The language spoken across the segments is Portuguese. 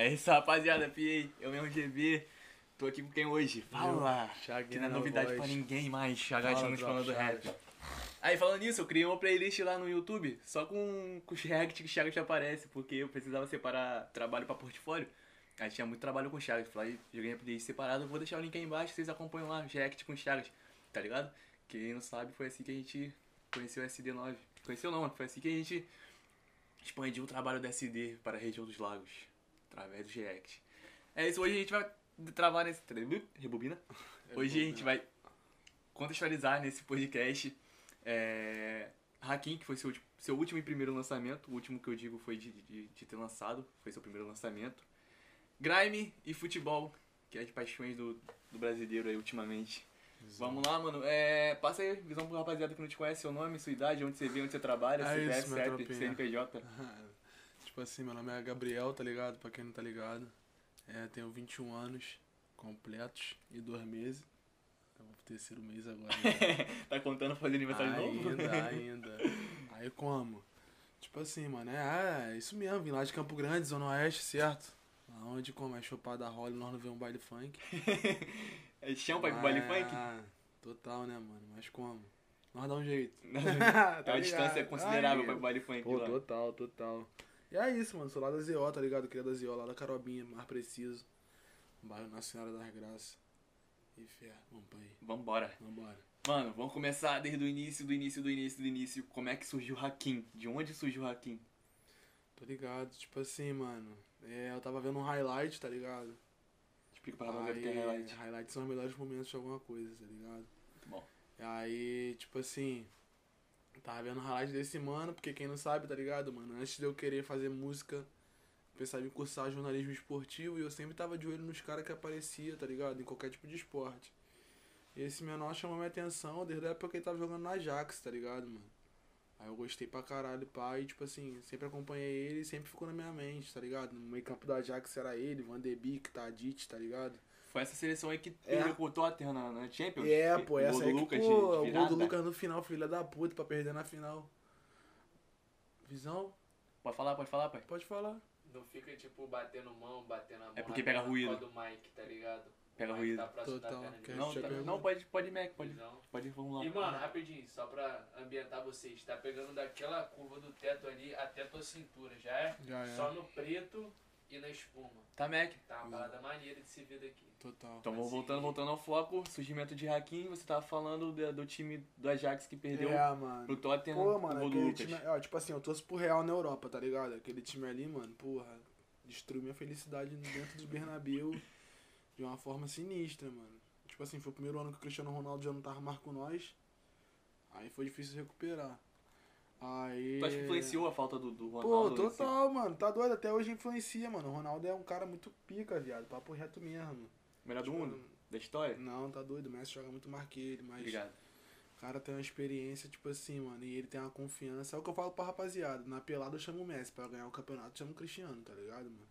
É isso, rapaziada, PA. Eu mesmo GB. Tô aqui com quem hoje? Fala! Que não é novidade pra ninguém mais. Chagachando falando do rap. Aí, falando nisso, eu criei uma playlist lá no YouTube, só com, com os react que o Chagas aparece, porque eu precisava separar trabalho pra portfólio. Aí tinha muito trabalho com o Chagas. Falei, joguei a playlist separada, vou deixar o link aí embaixo, vocês acompanham lá, os react com o Chagas, tá ligado? Quem não sabe, foi assim que a gente conheceu o SD9. Conheceu não, mano, foi assim que a gente expandiu o trabalho do SD para a região dos lagos, através do react. É isso, hoje a gente vai travar nesse... Rebobina. Hoje a gente vai contextualizar nesse podcast é, Hakim, que foi seu, seu último e primeiro lançamento. O último que eu digo foi de, de, de ter lançado, foi seu primeiro lançamento. Grime e futebol, que é as paixões do, do brasileiro aí ultimamente. Exato. Vamos lá, mano. É, passa aí, visão pro rapaziada que não te conhece, seu nome, sua idade, onde você vê, onde você trabalha, é CPF, CEP, CNPJ. Tipo assim, meu nome é Gabriel, tá ligado? Pra quem não tá ligado. É, tenho 21 anos completos e dois meses. Estamos pro terceiro mês agora. Né? tá contando fazer aniversário ainda, novo? Ainda, ainda. Aí como? Tipo assim, mano, é, é isso mesmo, vim lá de Campo Grande, Zona Oeste, certo? Onde como é chopada rola nós não vemos um baile funk. é chão pra ir pro baile funk? Ah, total, né, mano? Mas como? Nós dá um jeito. tá a distância é considerável Ai, pra ir pro baile funk Pô, lá. total, total. E é isso, mano. Sou lá da ZO, tá ligado? Queria da ZO, lá da Carobinha, mais preciso. Bairro Nossa Senhora das Graças. E fé, vamos pra aí. Vambora. Vambora. Mano, vamos começar desde o início, do início, do início, do início. Como é que surgiu o Hakim? De onde surgiu o Hakim? Tô ligado, tipo assim, mano. É, eu tava vendo um highlight, tá ligado? Explica pra rapaziada o que é highlight. Highlights são os melhores momentos de alguma coisa, tá ligado? Muito bom. E aí, tipo assim, tava vendo o highlight desse mano, porque quem não sabe, tá ligado, mano? Antes de eu querer fazer música, pensava em cursar jornalismo esportivo e eu sempre tava de olho nos caras que aparecia, tá ligado? Em qualquer tipo de esporte. E esse menor chamou minha atenção desde a época que ele tava jogando na Ajax, tá ligado, mano? Aí eu gostei pra caralho, pai, tipo assim, sempre acompanhei ele e sempre ficou na minha mente, tá ligado? No meio campo do Ajax era ele, Van de Beek, Tadic, tá ligado? Foi essa seleção aí que é. perdeu o Tottenham na, na Champions? É, pô, essa aí que, pô, o gol do Lucas no final, filha da puta, pra perder na final. Visão? Pode falar, pode falar, pai? Pode falar. Não fica, tipo, batendo mão, batendo a mão. É porque pega ruído. do Mike, tá ligado? Pega ruído. Tá Total. Não, tá, não, pode, pode Mac, pode, pode, vamos lá. E, mano, rapidinho, só pra ambientar vocês. Tá pegando daquela curva do teto ali até tua cintura, já é? Já é. Só no preto e na espuma. Tá Mac. Tá uma parada maneira de se ver daqui. Total. Então, assim, voltando, voltando ao foco, surgimento de Hakim, você tava falando do, do time do Ajax que perdeu é, mano. pro Tottenham. Pô, mano, aquele time, ó, tipo assim, eu torço pro Real na Europa, tá ligado? Aquele time ali, mano, porra, destruiu minha felicidade dentro do Bernabéu de uma forma sinistra, mano. Tipo assim, foi o primeiro ano que o Cristiano Ronaldo já não tava mais com nós. Aí foi difícil recuperar. Aí. Tu acha que influenciou a falta do, do Ronaldo? Pô, total, assim? mano. Tá doido? Até hoje influencia, mano. O Ronaldo é um cara muito pica, viado. Papo reto mesmo. Melhor tipo, do mundo? Da história? Não, tá doido. O Messi joga muito mais que ele, mas. Obrigado. O cara tem uma experiência, tipo assim, mano. E ele tem uma confiança. É o que eu falo pra rapaziada. Na pelada eu chamo o Messi. Pra ganhar o campeonato eu chamo o Cristiano, tá ligado, mano?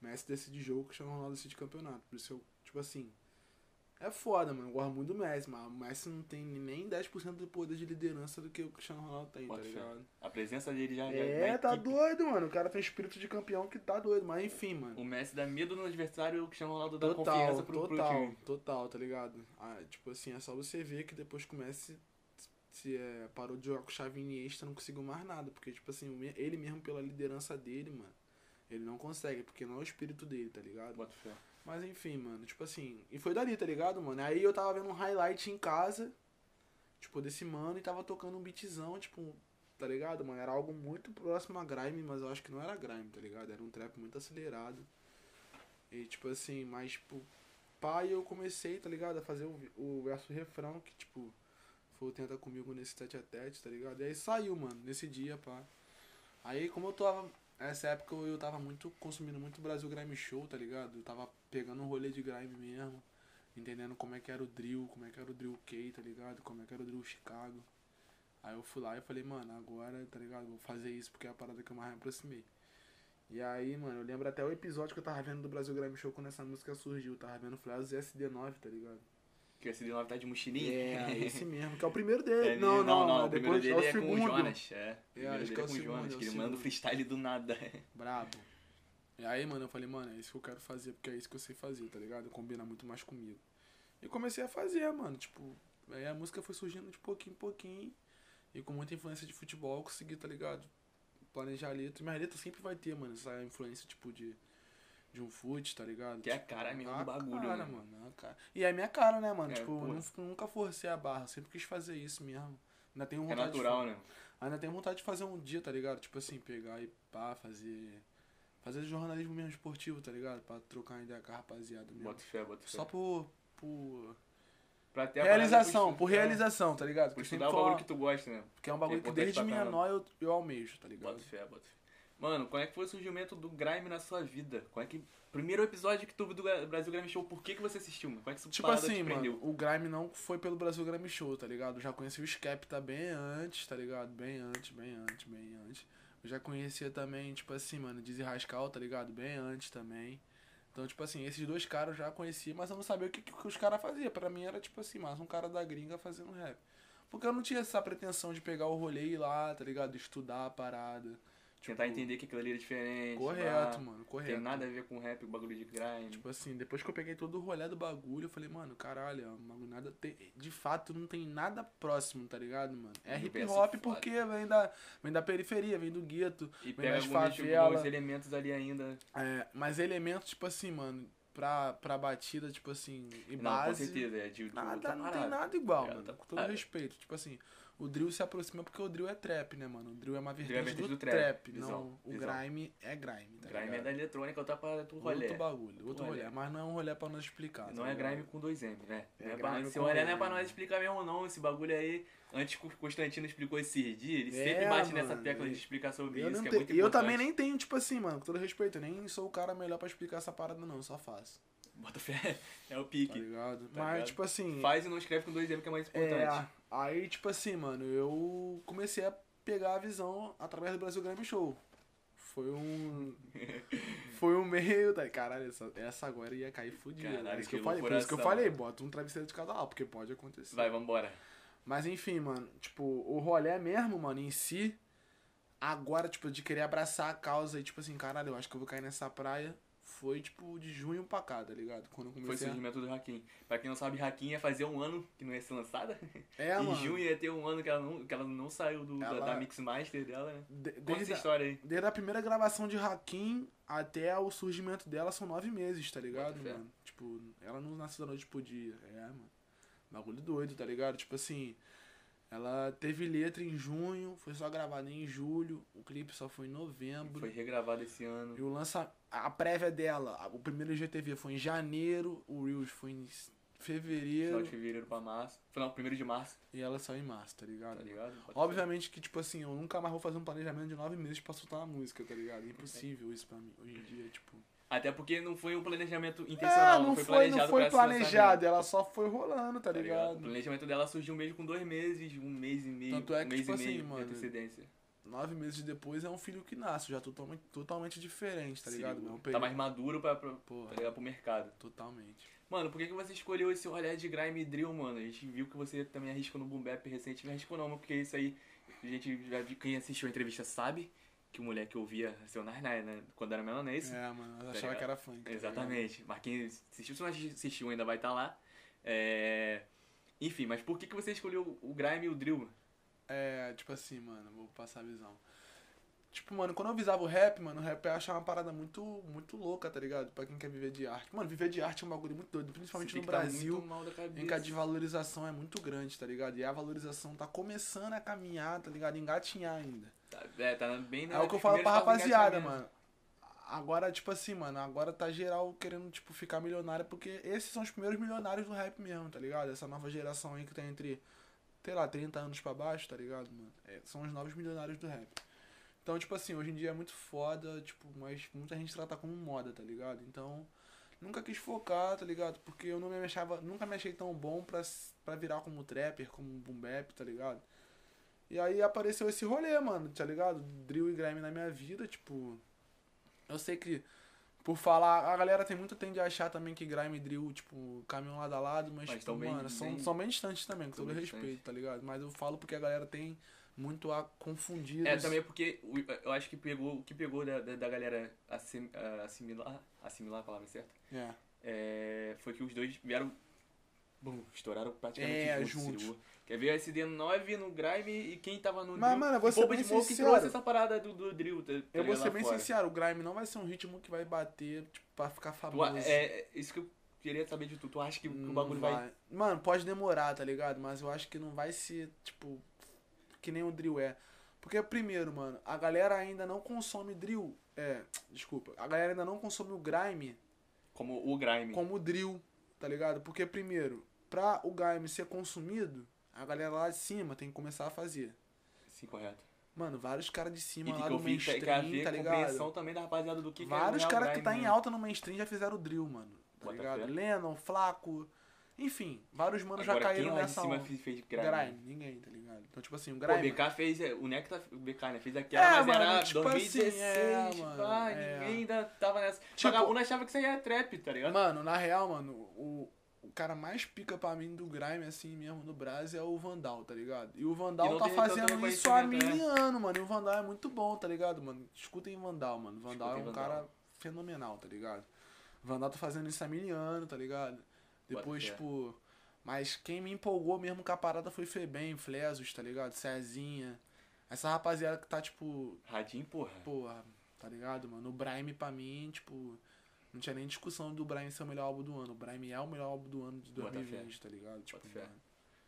Messi decide jogo, Cristiano Ronaldo decide campeonato. Por isso eu, tipo assim. É foda, mano. Eu gosto muito do Messi, mas o Messi não tem nem 10% do poder de liderança do que o Cristiano Ronaldo tem, Pode tá ligado? A presença dele já É, tá equipe. doido, mano. O cara tem espírito de campeão que tá doido, mas enfim, mano. O Messi dá medo no adversário e o Cristiano Ronaldo dá total, confiança pro, total, pro time. Total, tá ligado? Ah, tipo assim, é só você ver que depois que o Messi se é, parou de jogar com o Xavi Iniesta, não conseguiu mais nada. Porque, tipo assim, ele mesmo pela liderança dele, mano, ele não consegue, porque não é o espírito dele, tá ligado? Bota fé. Mas enfim, mano, tipo assim. E foi dali, tá ligado, mano? Aí eu tava vendo um highlight em casa, tipo, desse mano, e tava tocando um beatzão, tipo, tá ligado, mano? Era algo muito próximo a grime, mas eu acho que não era grime, tá ligado? Era um trap muito acelerado. E tipo assim, mas, tipo, pai eu comecei, tá ligado, a fazer o, o verso refrão, que, tipo, foi o Tenta Comigo nesse tete a tete, tá ligado? E aí saiu, mano, nesse dia, pá. Aí, como eu tava essa época eu tava muito consumindo muito Brasil Grime Show, tá ligado? Eu tava pegando um rolê de grime mesmo, entendendo como é que era o drill, como é que era o drill K, tá ligado? Como é que era o drill Chicago. Aí eu fui lá e falei, mano, agora, tá ligado? Vou fazer isso porque é a parada que eu mais me aproximei. E aí, mano, eu lembro até o episódio que eu tava vendo do Brasil Grime Show quando essa música surgiu. Eu tava vendo Flash SD9, tá ligado? Que o SD9 tá de mochilinha? É, esse mesmo, que é o primeiro dele. É, não, não, não, o depois primeiro dele é o é com o segundo. Jonas. É, É, acho dele que é é o com o segundo, Jonas, é o que ele segundo. manda o freestyle do nada. Brabo. E aí, mano, eu falei, mano, é isso que eu quero fazer, porque é isso que eu sei fazer, tá ligado? Combina muito mais comigo. E comecei a fazer, mano, tipo, aí a música foi surgindo de pouquinho em pouquinho. E com muita influência de futebol, eu consegui, tá ligado? Planejar a letra. Minha letra sempre vai ter, mano, essa influência, tipo, de, de um fute, tá ligado? Que é a cara mesmo a do bagulho, cara, né? mano. a cara. E é minha cara, né, mano? É, tipo, pô. eu não- nunca forcei a barra, sempre quis fazer isso mesmo. Ainda tenho É vontade natural, de, né? Ainda tenho vontade de fazer um dia, tá ligado? Tipo assim, pegar e pá, fazer. Fazer jornalismo mesmo esportivo, tá ligado? Pra trocar ideia com a rapaziada mesmo. Bota fé, bota fé. Só por. por Pra ter a realização, por é, realização, tá ligado? Por Porque estudar o bagulho que tu gosta, né? Porque é um bagulho é que desde menor eu, eu almejo, tá ligado? Bota fé, bota fé. Mano, como é que foi o surgimento do Grime na sua vida? Como é que. Primeiro episódio que tu viu do Brasil Grime Show, por que, que você assistiu? mano? Como é que essa Tipo assim, mano, o Grime não foi pelo Brasil Grime Show, tá ligado? Eu já conheci o Skepta bem antes, tá ligado? Bem antes, bem antes, bem antes. Eu já conhecia também, tipo assim, mano, Dizzy Rascal, tá ligado? Bem antes também. Então, tipo assim, esses dois caras eu já conhecia, mas eu não sabia o que, que os caras faziam. Pra mim era, tipo assim, mais um cara da gringa fazendo rap. Porque eu não tinha essa pretensão de pegar o rolê e ir lá, tá ligado? Estudar a parada. Tentar Tipo, entender que aquilo ali era diferente. Correto, pá. mano, Não correto. Tem nada a ver com rap, o bagulho de grime. Tipo assim, depois que eu peguei todo o rolê do bagulho, eu falei, mano, caralho, é bagulho nada. Tem, de fato, não tem nada próximo, tá ligado, mano? É hip hop foda. porque vem da, vem da periferia, vem do gueto, e vem pega das tipo, favelas. alguns elementos ali ainda. É, mas elementos, tipo assim, mano, pra, pra batida, tipo assim, e não, com base. certeza. É de, de Nada, outra não tem nada igual, É, mano. outra Com todo parada. respeito. Tipo assim, o drill se aproxima porque o drill é trap, né, mano? O drill é uma Drill vertente, é do, do trap, trap. visão, não, o visão. grime é grime, tá Grime é ligado? da eletrônica, outra parada do rolê. Outro bagulho, outro rolê. rolê. Mas não é um rolê pra nós explicar. Não tá é grime com dois M, né? É Não é pra- grime se com olhar não é pra nós explicar mesmo não, esse bagulho aí. Antes que o Constantino explicou esses dias, ele É, sempre bate nessa mano, tecla de explicar sobre Eu isso, que é muito E eu também nem tenho, tipo assim, mano, com todo respeito, eu nem sou o cara melhor pra explicar essa parada, não, eu só faço. Bota fé, é o Tá pique. ligado? Tá Mas, ligado? tipo assim. Faz e não escreve com dois M, que é mais importante. É, aí, tipo assim, mano, eu comecei a pegar a visão através do Brasil Grime Show. Foi um. Foi um meio. Tá, caralho, essa, essa agora ia cair fodida. Caralho, É isso que que eu falei. Por isso que eu falei, bota um travesseiro de cada lado, porque pode acontecer. Vai, vambora. Mas enfim, mano, tipo, o rolê mesmo, mano, em si, agora, tipo, de querer abraçar a causa e, tipo assim, caralho, eu acho que eu vou cair nessa praia, foi, tipo, de junho pra cá, tá ligado? Quando eu Foi o comecei surgimento do Hakim. Pra quem não sabe, Hakim ia fazer um ano que não ia ser lançada. É, em mano, junho ia ter um ano que ela não, que ela não saiu do, da- Ela- da, Mix Master dela, né? de- Conta desde, essa a, história aí. desde a primeira gravação de Hakim até o surgimento dela são nove meses, tá ligado, Bota fé. mano? Tipo, ela não nasceu da noite pro dia, é, mano. Bagulho doido, tá ligado? Tipo assim, ela teve letra em junho, foi só gravada em julho, o clipe só foi em novembro. Foi regravado esse ano. E o lança a prévia dela, o primeiro GTV foi em janeiro, o Reels foi em s- Final fevereiro de fevereiro pra março. Final, primeiro de março, e ela saiu em março, tá ligado? tá ligado? Obviamente que, tipo assim, eu nunca mais vou fazer um planejamento de nove meses pra soltar uma música, tá ligado? É impossível isso pra mim, hoje em dia, tipo... Até porque não foi um planejamento intencional, É, não, não foi foi, planejado não foi planejado, ela só foi rolando, tá tá ligado? ligado? O planejamento dela surgiu mesmo com dois meses, um mês e meio, Tanto é um que, mês tipo e assim, meio mano, de antecedência. Nove meses depois é um filho que nasce, já totalmente, totalmente diferente, tá Se ligado? Não, Tá período- mais maduro pra, pra, Porra, tá ligado? pro mercado. totalmente. Mano, por que, que você escolheu esse rolê de grime e drill, mano? A gente viu que você também arriscou no Boom Bap recente, não arriscou não, mas porque isso aí, a gente já viu, quem assistiu a entrevista sabe que o moleque ouvia seu Nine né? Quando era não é mano, eu Tá achava que era funk. tá ligado? Exatamente. Mas quem assistiu, se não assistiu ainda vai estar lá. É... Enfim, mas por que, que você escolheu o grime e o drill? É, tipo assim, mano, vou passar a visão. Tipo, mano, quando eu visava o rap, mano, o rap eu achava uma parada muito, muito louca, tá ligado? Pra quem quer viver de arte. Mano, viver de arte é um bagulho muito doido, principalmente no tá Brasil, cabeça. em que a desvalorização é muito grande, tá ligado? E a valorização tá começando a caminhar, tá ligado? Engatinhar ainda. Tá, é, tá bem na É o que eu falo pra rapaziada, mano. Agora, tipo assim, mano, agora tá geral querendo, tipo, ficar milionário, porque esses são os primeiros milionários do rap mesmo, tá ligado? Essa nova geração aí que tá entre, sei lá, 30 anos pra baixo, tá ligado, mano? É, são os novos milionários do rap. Então, tipo assim, hoje em dia é muito foda, tipo, mas muita gente trata como moda, tá ligado? Então, nunca quis focar, tá ligado? Porque eu não me achava, nunca me achei tão bom pra, pra virar como trapper, como boom bap, tá ligado? E aí apareceu esse rolê, mano, tá ligado? Drill e grime na minha vida, tipo. Eu sei que, por falar, a galera tem muito tende a achar também que grime e drill, tipo, caminham lado a lado, mas, Mas tipo, tão bem- mano, são, bem- são bem distantes também, com todo respeito, distantes. tá ligado? Mas eu falo porque a galera tem muito a- confundidos. É, também porque eu acho que pegou, o que pegou da, da, da galera assim, ah, assimilar, assimilar a palavra certa, É. é, foi que os dois vieram, bum, estouraram praticamente É, juntos. juntos. Quer ver o SD9 no Grime e quem tava no Mas, drill, mano, Boba bem de sincero. trouxe essa parada do, do drill, tá, tá Eu vou ser bem fora. sincero, o Grime não vai ser um ritmo que vai bater, tipo, pra ficar Tu, famoso. é, é isso que eu queria saber de tu. Tu acha que, que o Não bagulho vai... Mano, pode demorar, tá ligado? Mas eu acho que não vai ser, tipo, que nem o drill é. Porque, primeiro, mano, a galera ainda não consome drill. É, desculpa. A galera ainda não consome o grime Como o Grime. como o drill, tá ligado? Porque, primeiro, pra o grime ser consumido, a galera lá de cima tem que começar a fazer. Sim, correto. Mano, vários caras de E cima tem lá que no que mainstream, tá compreensão ligado? também da rapaziada do que Vários que é o caras que Grime, tá em alta no mainstream já fizeram drill, mano. Tá Bota ligado? fé. Lennon, Flaco. Enfim, vários manos já Agora, caíram lá de nessa cima onda. fez, fez Grime? Grime, ninguém, tá ligado? Então, tipo assim, o Pô, Grime. o BK fez, é, o Nectar, o BK, né, fez aquela, É, mas mano, era tipo 2016, assim, é, mano, pá, é. ninguém ainda tava nessa. Tipo- Vagabundo achava que isso aí era trap, tá ligado? Mano, na real, mano, o, o cara mais pica pra mim do Grime, assim mesmo, no Brasil, é o Vandal, tá ligado? E o E Vandal não tá fazendo isso há mil anos, mano. E o Vandal é muito bom, tá ligado, mano? Escutem Vandal, mano. Vandal Escutem é um Vandal. cara fenomenal, tá ligado? Vandal tá fazendo isso há mil anos, tá ligado? Depois, tipo. Mas quem me empolgou mesmo com a parada foi Febem, Flesos, tá ligado? Cezinha. Essa rapaziada que tá, tipo, Radinho, porra. Porra, tá ligado, mano? O Brime pra mim, tipo, não tinha nem discussão do Brime ser o melhor álbum do ano. O Brime é o melhor álbum do ano de Bota 2020, tá ligado? Tipo, mano,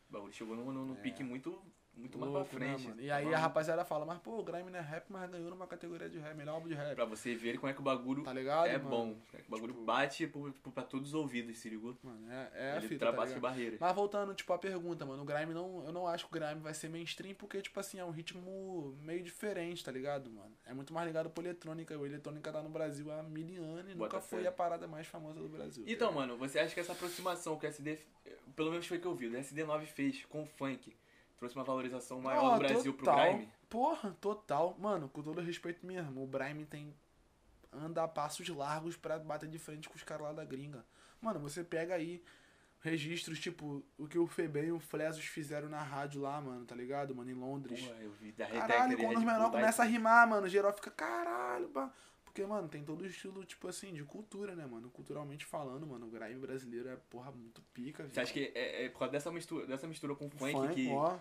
O bagulho chegou no, no, no pique muito, muito mais louco, pra né, frente. mano? E aí Tá a rapaziada fala, mas pô, o Grime não é rap, mas ganhou numa categoria de rap, melhor álbum de rap. Pra você ver como é que o bagulho Tá ligado, é mano? bom. né? O bagulho Tipo- bate pro, pro, pra todos os ouvidos, se ligou? Mano, é, é a Ele fita, tá ultrapassa barreiras. Mas voltando, tipo, à pergunta, mano, o Grime não. Eu não acho que o Grime vai ser mainstream porque, tipo assim, é um ritmo meio diferente, tá ligado, mano? É muito mais ligado pro eletrônica. O eletrônica tá no Brasil há mil anos e nunca foi a parada mais famosa do Brasil. tá Então, ligado? mano, você acha que essa aproximação que o SD, pelo menos foi que eu vi, o SD9 fez com o funk, trouxe uma valorização maior Ó, no Brasil pro total. Grime? Porra, total. Mano, com todo respeito mesmo, o Brime tem. anda a passos largos pra bater de frente com os caras lá da gringa. Mano, você pega aí registros, tipo, o que o Febem e o Flesos fizeram na rádio lá, mano, tá ligado? Mano, em Londres. Porra, eu vi da Caralho, quando os menores começam a rimar, mano, geral fica, caralho, pá. Porque, mano, tem todo o estilo, tipo assim, de cultura, né, mano? Culturalmente falando, mano, o grime brasileiro é, porra, muito pica, Você acha que é, é por causa dessa mistura, dessa mistura com o funk, Funk, que... ó,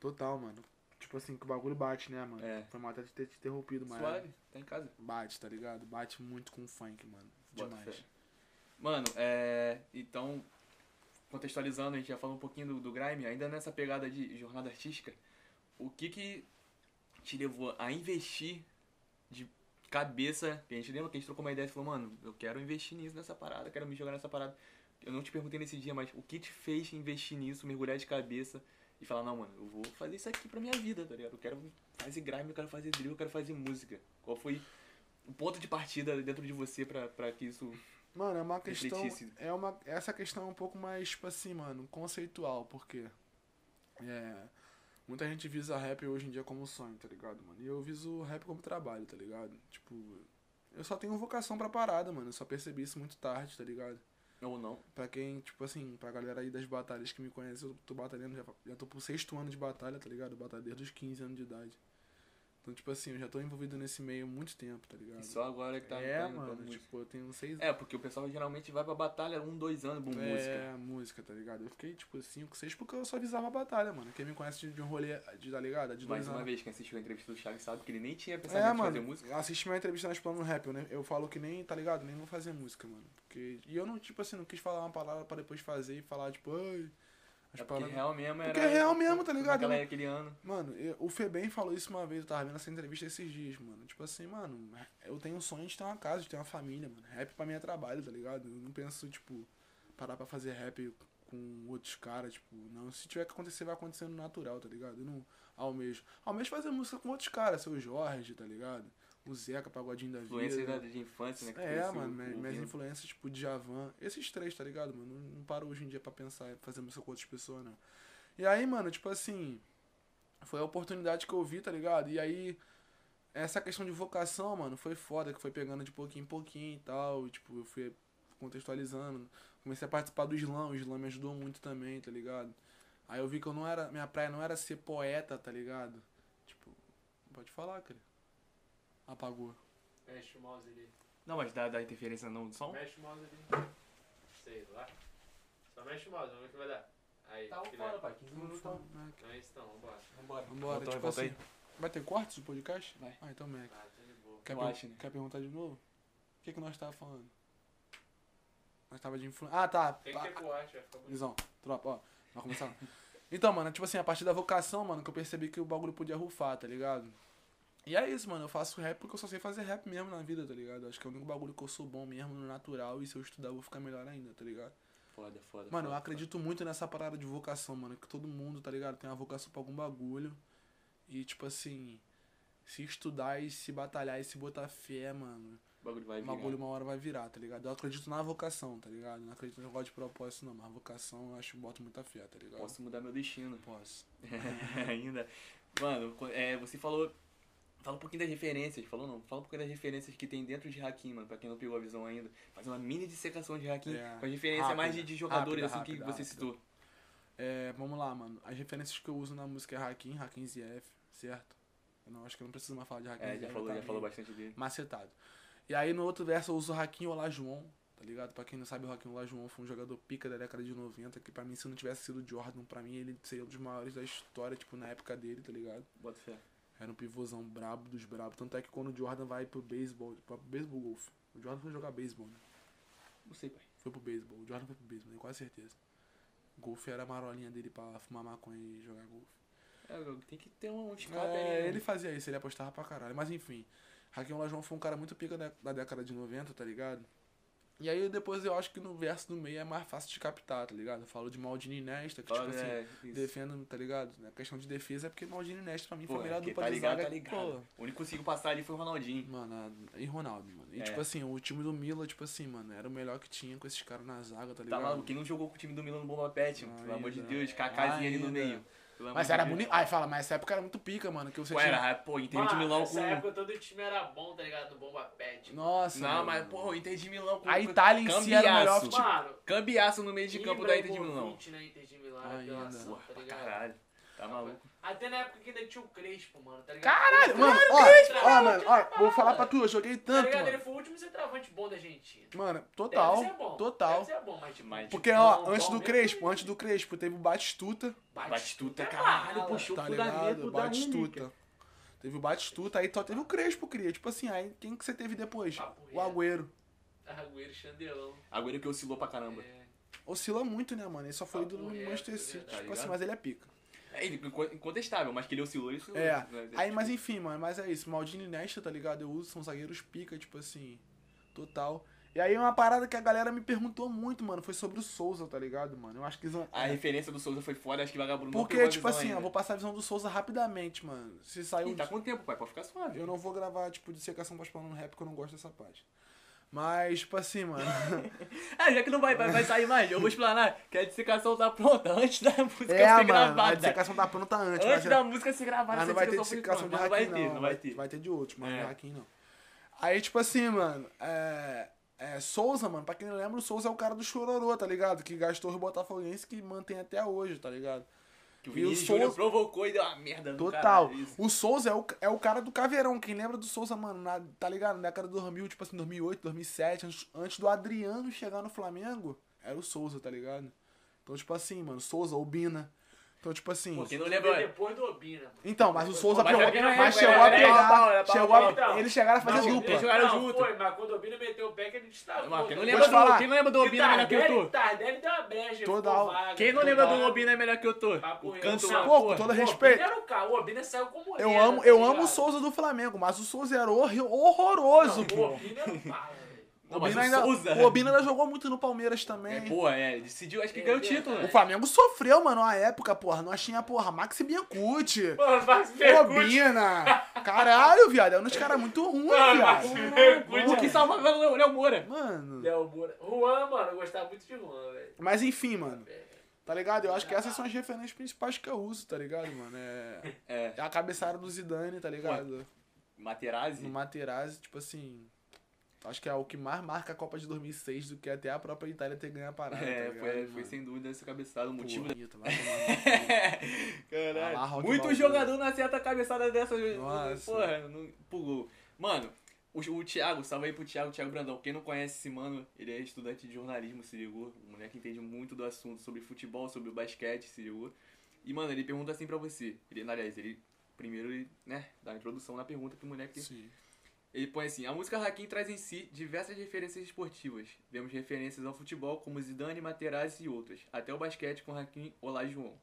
total, mano. Tipo assim, que o bagulho bate, né, mano? É. Foi mal até de ter te interrompido, mas Suave, tá em casa. bate, tá ligado? Bate muito com o funk, mano. Bota Demais. fé. Mano, é. Então, contextualizando, a gente já falou um pouquinho do, do Grime, ainda nessa pegada de jornada artística, o que que te levou a investir cabeça? Que a gente lembra que a gente trocou uma ideia e falou, mano, eu quero investir nisso, nessa parada, quero me jogar nessa parada. Eu não te perguntei nesse dia, mas o que te fez investir nisso, mergulhar de cabeça e falar, não, mano, eu vou fazer isso aqui pra minha vida, tá ligado? Eu quero fazer grime, eu quero fazer drill, eu quero fazer música. Qual foi o ponto de partida dentro de você pra, pra que isso Mano, é uma questão. Refletisse. É uma, essa questão é um pouco mais, tipo assim, mano, conceitual, porque. É. Muita gente visa rap hoje em dia como sonho, tá ligado, mano? E eu viso rap como trabalho, tá ligado? Tipo. Eu só tenho vocação pra parada, mano. Eu só percebi isso muito tarde, tá ligado? ou não? Pra quem, tipo assim, pra galera aí das batalhas que me conhece, eu tô batalhando, já, já tô pro sexto ano de batalha, tá ligado? Eu batalho desde os 15 anos de idade. Então, tipo assim, eu já tô envolvido nesse meio há muito tempo, tá ligado? E só agora que tá é, tá mano, música. tipo, eu tenho seis É, porque o pessoal geralmente vai pra batalha um, dois anos com música. É, música, tá ligado? Eu fiquei, tipo, 5, 6 porque eu só avisava a batalha, mano. Quem me conhece de, de um rolê, de, tá ligado? De Mais uma anos. vez, quem assistiu a entrevista do Chaves sabe que ele nem tinha É, pensamento de fazer mano, música. assisti minha entrevista na Explano Rap, eu, né? eu falo que nem, tá ligado? Nem vou fazer música, mano. Porque, e eu não, tipo assim, não quis falar uma palavra pra depois fazer e falar, tipo, ai. As É porque real mesmo era. Porque é real mesmo, tá ligado? Naquela aquele ano. Mano, eu- o Febem falou isso uma vez, eu tava vendo essa entrevista esses dias, mano. Tipo assim, mano, eu tenho um sonho de ter uma casa, de ter uma família, mano. Rap pra mim é trabalho, tá ligado? Eu não penso, tipo, parar pra fazer rap com outros caras, tipo, não. Se tiver que acontecer, vai acontecendo natural, tá ligado? Eu não almejo. Almejo fazer música com outros caras, seu Jorge, tá ligado? O Zeca, Pagodinho da Influência Vida. da- de infância, né? que É, mano, minhas, influências, tipo, Djavan, esses três, tá ligado, mano? Não, não paro hoje em dia pra pensar em fazer música com outras pessoas, não. E aí, mano, tipo assim, foi a oportunidade que eu vi, tá ligado? E aí, essa questão de vocação, mano, foi foda, que foi pegando de pouquinho em pouquinho e tal, e, tipo, eu fui contextualizando. Comecei a participar do slam, o slam me ajudou muito também, tá ligado? Aí eu vi que eu não era, minha praia não era ser poeta, tá ligado? Pode falar, cara. Apagou. Mexe o mouse ali. Não, mas dá, dá interferência no som? Mexe o mouse ali. Sei lá. Só mexe o mouse, vamos ver o que vai dar. Aí, Tá que fora, pai. 15 minutos tá. Então é isso então, vambora. Vambora. Vambora, tipo assim. Vai ter cortes do podcast? Vai. Ah, então, Mac. Ah, tá de boa. Quer, per- acho, né? quer perguntar de novo? O que, que nós tava falando? Nós tava de influência. Ah, tá. Tem que ter corte, vai ficar bonito. Visão, tropa, ó. Vai começar. Então, mano, tipo assim, a partir da vocação, mano, que eu percebi que o bagulho podia rufar, tá ligado? E é isso, mano. Eu faço rap porque eu só sei fazer rap mesmo na vida, tá ligado? Acho que é o único bagulho que eu sou bom mesmo no natural e se eu estudar eu vou ficar melhor ainda, tá ligado? Foda, foda. Mano, eu foda, acredito muito nessa parada de vocação, mano. Que todo mundo, tá ligado? Tem uma vocação pra algum bagulho. E, tipo assim, se estudar e se batalhar e se botar fé, mano, O bagulho vai o virar. bagulho uma hora vai virar, tá ligado? Eu acredito na vocação, tá ligado? Não acredito no negócio de propósito, não. Mas a vocação eu acho que boto muita fé, tá ligado? Posso mudar meu destino. Posso. Ainda. Mano, é, você falou. Fala um pouquinho das referências. Falou não? Fala um pouquinho das referências que tem dentro de Hakim, mano. Pra quem não pegou a visão ainda. Fazer uma mini dissecação de Hakim. É. Com as referências Rápida, mais de, de jogadores, rápida, assim, que rápida, você citou. É, vamos lá, mano. As referências que eu uso na música é Hakim, Hakim ZF, certo? Eu não acho que eu não preciso mais falar de Hakim É, já falou, tá já falou bastante dele. Macetado. E aí no outro verso eu uso Hakim Olá João, tá ligado? Pra quem não sabe, o Hakim Olá João foi um jogador pica da década de 90, que pra mim, se não tivesse sido o Jordan, pra mim ele seria um dos maiores da história, tipo, na época dele, tá ligado? Bota fé. Era um pivôzão brabo dos brabos. Tanto é que quando o Jordan vai pro beisebol, pro beisebol golfe. O Jordan foi jogar beisebol, né? Não sei, pai. Foi pro beisebol. O Jordan foi pro beisebol, tenho quase certeza. Golfe era a marolinha dele pra fumar maconha e jogar golfe. É, tem que ter um escape. É, né? ele fazia isso, ele apostava pra caralho. Mas enfim, Raquel Lajão foi um cara muito pica da, da década de 90, tá ligado? E aí depois eu acho que no verso do meio é mais fácil de captar, tá ligado? Eu falo de Maldini Nesta, que Fala, tipo assim, é, isso. defendo, tá ligado? Na questão de defesa é porque Maldini Nesta pra mim Pô, foi a melhor quem dupla tá de ligado, zaga. tá ligado. Pô, O único que conseguiu passar ali foi o Ronaldinho. Mano, a- e Ronaldo, mano. E É. tipo assim, o time do Mila, tipo assim, mano, era o melhor que tinha com esses caras na zaga, tá Tá ligado? maluco? Quem não jogou com o time do Milan no Bomba Pet? Pelo amor de. Deus, Kakázinho ali no meio. Pelo Mas era de bonito. Ai, fala, mas essa época era muito pica, mano. Que você Pô, tinha. era, pô, Inter de Mano, Milão nessa com. época todo time era bom, tá ligado? Do Bomba Pet. Nossa, Não, mano. mas, pô, Inter de Milão com. A Itália em si era o melhor futebol. Mano, Cambiaço no meio de campo da Inter de Milão. Na Inter de Milão, Ainda. apelação, Porra, tá caralho. Tá maluco. Até na época que ainda tinha o Crespo, mano, tá ligado? Caralho, Ele mano, o ó, último ó, mano, ó, vou falar pra tu, eu joguei Tá tanto, ligado? Ele mano. foi o último centroavante bom da Argentina. Mano, Deve total, ser bom. total. Deve ser bom, mas tipo... Mas, Porque, bom, ó, bom antes do Crespo, antes do Crespo, teve o Batistuta, Batistuta, é caralho, puxou o tá fundamento ligado? da Batistuta. Única. Teve o Batistuta, aí só teve o Crespo, cria. Tipo assim, aí quem que você teve depois? Papo O Agüero. Agüero Chandelão. Agora que oscilou pra caramba. É. Oscila muito, né, mano? Ele só foi Papo do Manchester é City. verdade. Tipo Tá assim, ligado? mas ele é pica. É, incontestável, mas que ele oscilou isso. É. né, Aí, mas enfim, mano, mas é isso. Maldini e Nesta, tá ligado? Eu uso, são zagueiros pica, tipo assim, total. E aí uma parada que a galera me perguntou muito, mano, foi sobre o Souza, tá ligado, mano? Eu acho que eles vão- A referência do Souza foi foda, acho que vagabundo não Porque, a tipo assim, ainda. eu vou passar a visão do Souza rapidamente, mano. Se saiu. Tá com tempo, pai, pode ficar suave. Eu não vou gravar, tipo, dissecação pós-plano no rap, porque eu não gosto dessa parte. Mas, tipo assim, mano. Ah, já que não vai, vai, vai sair mais, eu vou explanar que a dissecação tá pronta antes da música é, ser mano, gravada. a dissecação tá pronta antes. Antes mas, da música ser gravada, mas não vai ter dissecação de Hakim, não vai ter, não vai ter. Vai ter de outros, mas É. de Hakim não. Aí, tipo assim, mano, é. É, Souza, mano, pra quem não lembra, o Souza é o cara do Chororô, tá ligado? Que gastou os Botafoguenses que mantém até hoje, tá ligado? Que o o Vinícius Júnior Souza- provocou e deu uma merda no Total. caralho, isso. O Souza é o, é o cara do Caveirão. Quem lembra do Souza, mano, na- tá ligado? Na década de 2000, tipo assim, 2008, 2007, antes, antes do Adriano chegar no Flamengo, era o Souza, tá ligado? Então, tipo assim, mano, Souza, Obina. Então, tipo assim. Pô, quem não lembra... Depois do Obina, mano. Então, mas o Souza Mas pegou. é é, Mas é, chegou é, a é, pegar. é chegou é a, Então, eles chegaram a fazer não, dupla. eles jogaram não, junto. foi, mas quando o Obina meteu o pé que ele destacou. Mano, quem não tá lembra do, falar. quem não lembra do Obina melhor que eu tô? Tardelli deu uma ficou vaga, Quem não lembra do Obina é melhor que eu tô? O canto porra. todo respeito. o Obina saiu como Eu amo, tá eu ligado? amo o Souza do Flamengo, mas o Souza era horroroso, pô. O Obina era. Não, O Obina o ainda, Souza... o Obina ainda jogou muito no Palmeiras É, também. pô, é, decidiu, acho que É ganhou o verdade. título, O né? Flamengo sofreu, mano, na época, porra. Nós tinha, porra, Maxi Biancucci, Mano, Max Percucci. Obina. Caralho, viado. É um dos caras muito ruins, Mano, viado. Percucci. O que salvava era o Léo Moura. Mano. Léo Moura. Juan, mano, eu gostava muito de Juan, velho. Mas enfim, mano. Tá ligado? Eu acho que essas são as referências principais que eu uso, tá ligado, mano? É, É, é a cabeçada do Zidane, tá ligado? Materazzi. No Materazzi, tipo assim. Acho que é o que mais marca a Copa de 2006 do que até a própria Itália ter ganho a parada. É, tá foi, foi sem dúvida esse cabeçado. O motivo. Bonito, no Caralho. Ah Muito jogador não acerta a cabeçada dessa. Nossa. Porra, não, pulou. Mano, o, o Thiago, salve aí pro Thiago, Thiago Brandão. Quem não conhece esse mano, ele é estudante de jornalismo, se ligou? Um moleque entende muito do assunto sobre futebol, sobre o basquete, se ligou? E, mano, ele pergunta assim pra você. Ele, aliás, ele primeiro, ele, né, dá a introdução na pergunta pro moleque. Sim. Ele põe assim: a música Hakim traz em si diversas referências esportivas. Vemos referências ao futebol como Zidane, Materazzi e outras, até o basquete com Hakim Olá João.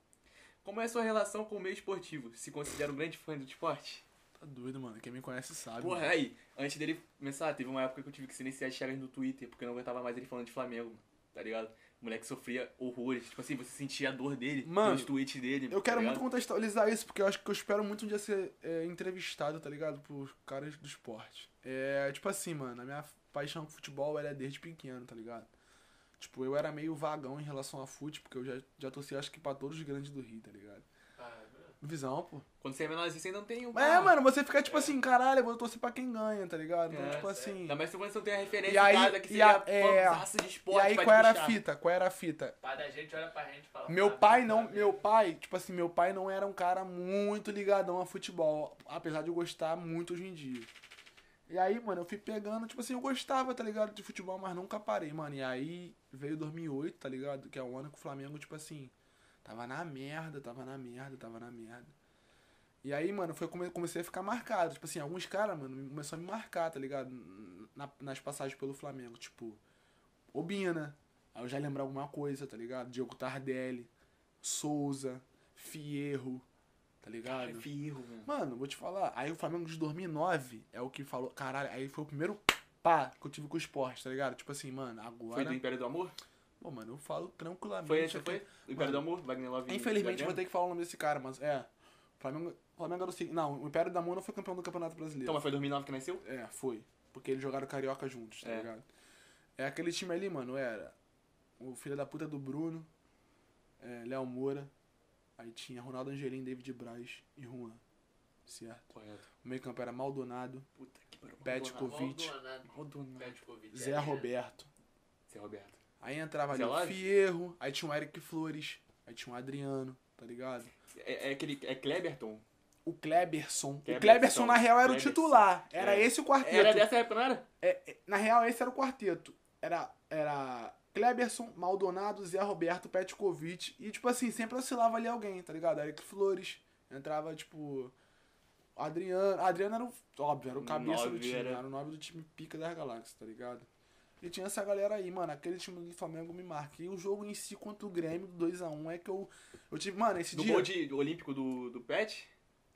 Como é a sua relação com o meio esportivo? Se considera um grande fã do esporte? Tá doido, mano. Quem me conhece sabe. Porra, aí, antes dele começar, teve uma época que eu tive que silenciar as chagas no Twitter, porque eu não aguentava mais ele falando de Flamengo, tá ligado? O moleque sofria horrores. Tipo assim, você sentia a dor dele, Mano, pelos tweets dele. Eu quero tá muito ligado? contextualizar isso, porque eu acho que eu espero muito um dia ser é, entrevistado, tá ligado? Por caras do esporte. É, tipo assim, mano, a minha paixão com futebol era desde pequeno, tá ligado? Tipo, eu era meio vagão em relação a fute, porque eu já, já torci acho que pra todos os grandes do Rio, tá ligado? Ah. Visão, pô. Quando você é menorzinho, você ainda não tem um. É, mano, você fica tipo assim, caralho, eu vou torcer pra quem ganha, tá ligado? Então, É, tipo assim. Ainda mais se você não tem a referência E aí- em casa que e você a- é é, fãzaço de E esporte. aí, vai qual era a fita? Qual era a fita? Pai da gente olha pra gente e fala. Meu "Flamengo, pai não, Flamengo". meu pai, tipo assim, meu pai não era um cara muito ligadão a futebol, apesar de eu gostar muito hoje em dia. E aí, mano, eu fui pegando, tipo assim, eu gostava, tá ligado, de futebol, mas nunca parei, mano. E aí veio 2008, tá ligado, que é o ano que o Flamengo, tipo assim, tava na merda, tava na merda, tava na merda. E aí, mano, foi come- comecei a ficar marcado. Tipo assim, alguns caras, mano, me- começou a me marcar, tá ligado? Na- nas passagens pelo Flamengo. Tipo, Obina. Aí eu já lembro alguma coisa, tá ligado? Diogo Tardelli, Souza, Fierro, tá ligado? Ai, Firro, mano. Mano, vou te falar. Aí o Flamengo de 2009 é o que falou. Caralho, aí foi o primeiro pá que eu tive com o esporte, tá ligado? Tipo assim, mano, Foi agora. do Império do Amor? Pô, mano, eu falo tranquilamente. Foi esse, aqui. foi? Do Império do Amor? Wagner Love? Infelizmente vou ter que falar o nome desse cara, mas é. O Flamengo, o Flamengo era o seguinte. Não, o Império da Moura foi campeão do Campeonato Brasileiro. Então, mas foi 2009 que nasceu? É, foi. Porque eles jogaram carioca juntos, tá É. ligado? É aquele time ali, mano, era o filho da puta do Bruno, é, Léo Moura, aí tinha Ronaldo Angelim, David Braz e Juan. Certo? Correto. O meio campo era Maldonado, Puta que. Petkovic, Maldonado. Maldonado. Petkovic. Zé É, Roberto. Zé Roberto. Aí entrava ali Zé o? Fierro, aí tinha o Eric Flores, aí tinha o Adriano, tá ligado? É, é aquele. É Kleberton? O Kleberson. O Kleberson. Kleberson, na real, era o Kleberson. titular. Era É. esse o quarteto. Era dessa época, não era? É, é, na real, esse era o quarteto. Era, era Kleberson, Maldonado, Zé Roberto, Petkovic. E, tipo assim, sempre oscilava ali alguém, tá ligado? Eric Flores. Entrava, tipo. Adriano. Adriano era o. Óbvio, era o cabeça do Nove time. era- Era... o nome do time pica das galáxias, tá ligado? E tinha essa galera aí, mano. Aquele time do Flamengo me marca. E o jogo em si contra o Grêmio, do 2x1, é que eu. Eu tive. Mano, esse Do dia. gol de, do olímpico do, do Pet?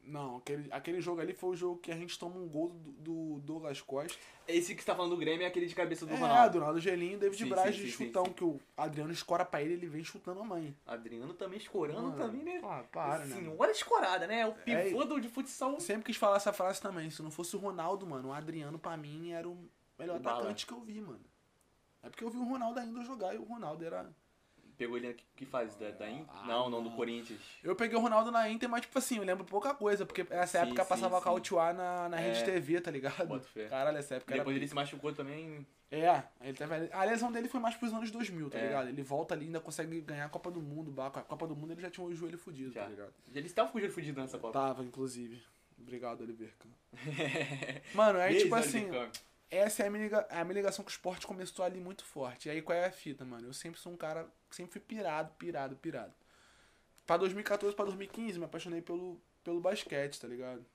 Não, aquele, aquele jogo ali foi o jogo que a gente toma um gol do, do Douglas Costa. Esse que você tá falando do Grêmio é aquele de cabeça do é, Ronaldo. do Ronaldo Gelinho, David Sim, Braz sim, de sim, chutão, sim, que o Adriano escora pra ele, ele vem chutando a mãe. Adriano também escorando também, né? Ah, para, né? mano? Senhora escorada, né? O É, pivô do de futsal. Sempre quis falar essa frase também. Se não fosse o Ronaldo, mano, o Adriano pra mim era o melhor O bala. atacante que eu vi, mano. É porque eu vi o Ronaldo ainda jogar e o Ronaldo era. Pegou ele que, que faz? Da, da In- Ah, não, não, do. Corinthians. Eu peguei o Ronaldo na Inter, mas, tipo assim, eu lembro pouca coisa, porque nessa Sim, época sim, passava sim. Cautiá na, na rede É. TV, tá ligado? Boto fé. Caralho, essa época Depois era. ele se machucou também. É, ele teve... a lesão dele foi mais pros anos 2000, tá É. ligado? Ele volta ali e ainda consegue ganhar a Copa do Mundo. A Copa do Mundo ele já tinha o joelho fudido, Já. tá ligado? Ele estava fugindo fudido nessa Copa. Tava, inclusive. Obrigado, Oliver Kahn. Mano, aí Beijo, tipo Oliver assim, Kahn. Essa é a minha, liga- a minha ligação com o esporte começou ali muito forte. E aí qual é a fita, mano? Eu sempre sou um cara, sempre fui pirado, pirado, pirado. Pra 2014, pra 2015, me apaixonei pelo, pelo basquete, tá ligado?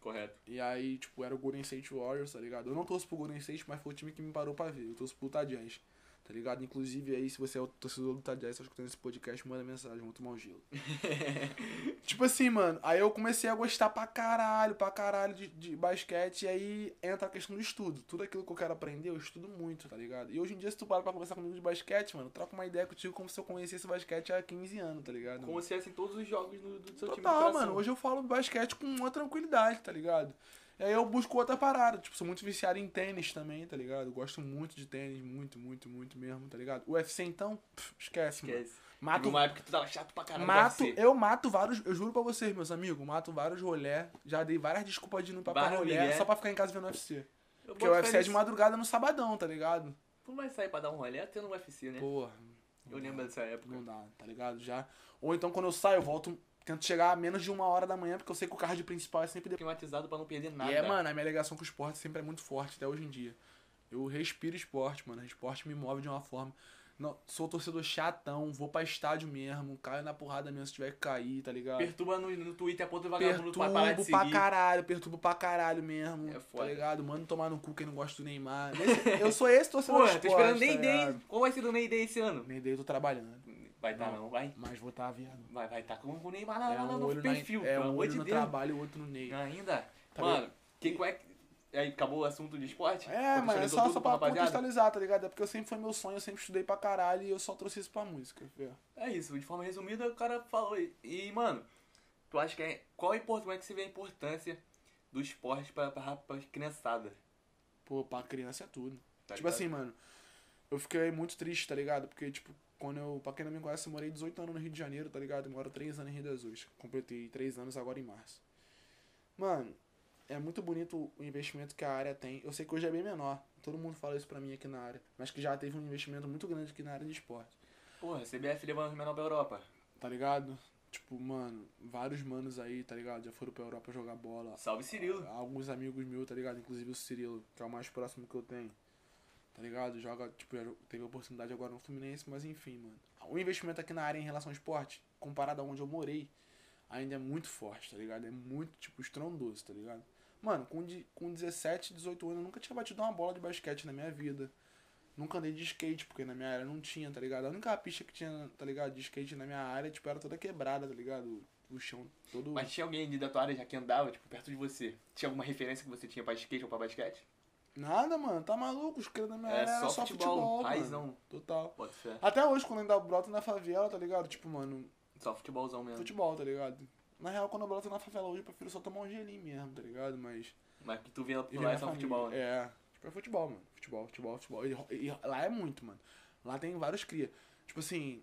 Correto. E aí, tipo, era o Golden State Warriors, tá ligado? Eu não torço pro Golden State, mas foi o time que me parou pra ver. Eu torço pro Utah Jazz, tá ligado? Inclusive, aí, se você é o torcedor do Jazz, tá escutando esse podcast, manda mensagem, vamos tomar um gelo. tipo assim, mano, aí eu comecei a gostar pra caralho, pra caralho de, de basquete, e aí entra a questão do estudo. Tudo aquilo que eu quero aprender, eu estudo muito, tá ligado? E hoje em dia, se tu para pra conversar comigo de basquete, mano, troca uma ideia contigo como se eu conhecesse basquete há 15 anos, tá ligado? Como se fossem todos os jogos do, do seu time do Total, mano. Hoje eu falo basquete com uma tranquilidade, tá ligado? E aí eu busco outra parada. Tipo, sou muito viciado em tênis também, tá ligado? Eu gosto muito de tênis, muito, muito, muito mesmo, tá ligado? UFC então, pff, esquece, mano. Esquece. Mato, Teve uma época que tu tava chato pra caralho. mato, eu mato vários, eu juro pra vocês, meus amigos, mato vários rolé. Já dei várias desculpas de não ir pra, rolé só pra ficar em casa vendo UFC. Eu Porque o UFC é de madrugada no sabadão, tá ligado? Tu vai sair pra dar um rolê até no UFC, né? Porra, Eu lembro dessa época. não dá, tá ligado? Já. Ou então quando eu saio, eu volto, tento chegar a menos de uma hora da manhã, porque eu sei que o card principal é sempre. Climatizado pra não perder nada. E é, mano, a minha ligação com o esporte sempre é muito forte, até hoje em dia. Eu respiro esporte, mano. O esporte me move de uma forma. Não, sou torcedor chatão, vou pra estádio mesmo, caio na porrada mesmo se tiver que cair, tá ligado? Perturba no, no Twitter a ponta do vagabundo Perturbo pra parar de pra caralho, perturbo pra caralho mesmo. É tá foda. ligado? Mano, tomar no cu quem não gosta do Neymar. Esse- eu sou esse torcedor Pô, do tô esporte, esperando tá Ney Day. Qual vai ser do Ney Day esse ano? Nem dei, eu tô trabalhando. Vai tá Não. não, vai. Mas vou tá, viado. Vai, vai tá com o Neymar lá, É lá um no perfil, na, é pelo um amor de no Deus. trabalho e o outro no Ney. Ainda? Tá Mano, quem qual é que... Aí acabou o assunto de esporte? É, mas é só, só pra rapaziada? contextualizar, tá ligado? É porque eu sempre foi meu sonho, eu sempre estudei pra caralho e eu só trouxe isso pra música. fê. É isso, de forma resumida o cara falou. E, e, mano, tu acha que é. Qual importância, como é que você vê a importância do esporte pra, pra, pra criançada? Pô, pra criança é tudo. Tá tipo assim, mano, eu fiquei muito triste, tá ligado? Porque, tipo, quando eu, pra quem não me conhece, eu morei 18 anos no Rio de Janeiro, tá ligado? Eu moro 3 anos em Rio das Ostras. Completei 3 anos agora em março. Mano, é muito bonito o investimento que a área tem. Eu sei que hoje é bem menor. Todo mundo fala isso pra mim aqui na área. Mas que já teve um investimento muito grande aqui na área de esporte. Porra, CBF levando os menores pra Europa. Tá ligado? Tipo, mano, vários manos aí, tá ligado? Já foram pra Europa jogar bola. Salve Cirilo. Alguns amigos meus, tá ligado? Inclusive o Cirilo, que é o mais próximo que eu tenho. Tá ligado? Joga, tipo, teve oportunidade agora no Fluminense, mas enfim, mano. O investimento aqui na área em relação ao esporte, comparado a onde eu morei, ainda é muito forte, tá ligado? É muito, tipo, estrondoso, tá ligado? Mano, com, de, com 17, 18 anos, eu nunca tinha batido uma bola de basquete na minha vida. Nunca andei de skate, porque na minha área não tinha, tá ligado? A única pista que tinha, tá ligado, de skate na minha área, tipo, era toda quebrada, tá ligado? O chão todo. Mas tinha alguém de da tua área já que andava, tipo, perto de você? Tinha alguma referência que você tinha pra skate ou pra basquete? Nada, mano, tá maluco? Os caras da minha É, era só só futebol, futebol, raizão. mano. Total. Bota fé. Até hoje, quando ainda broto na favela, tá ligado? Tipo, mano, Só futebolzão mesmo. futebol, tá ligado? Na real, quando eu broto na favela hoje, eu prefiro só tomar um gelinho mesmo, tá ligado? Mas. Mas que tu vê lá lá é só família. futebol, né? É, tipo, é futebol, mano. Futebol, futebol, futebol. E, e lá é muito, mano. Lá tem vários cria. Tipo assim,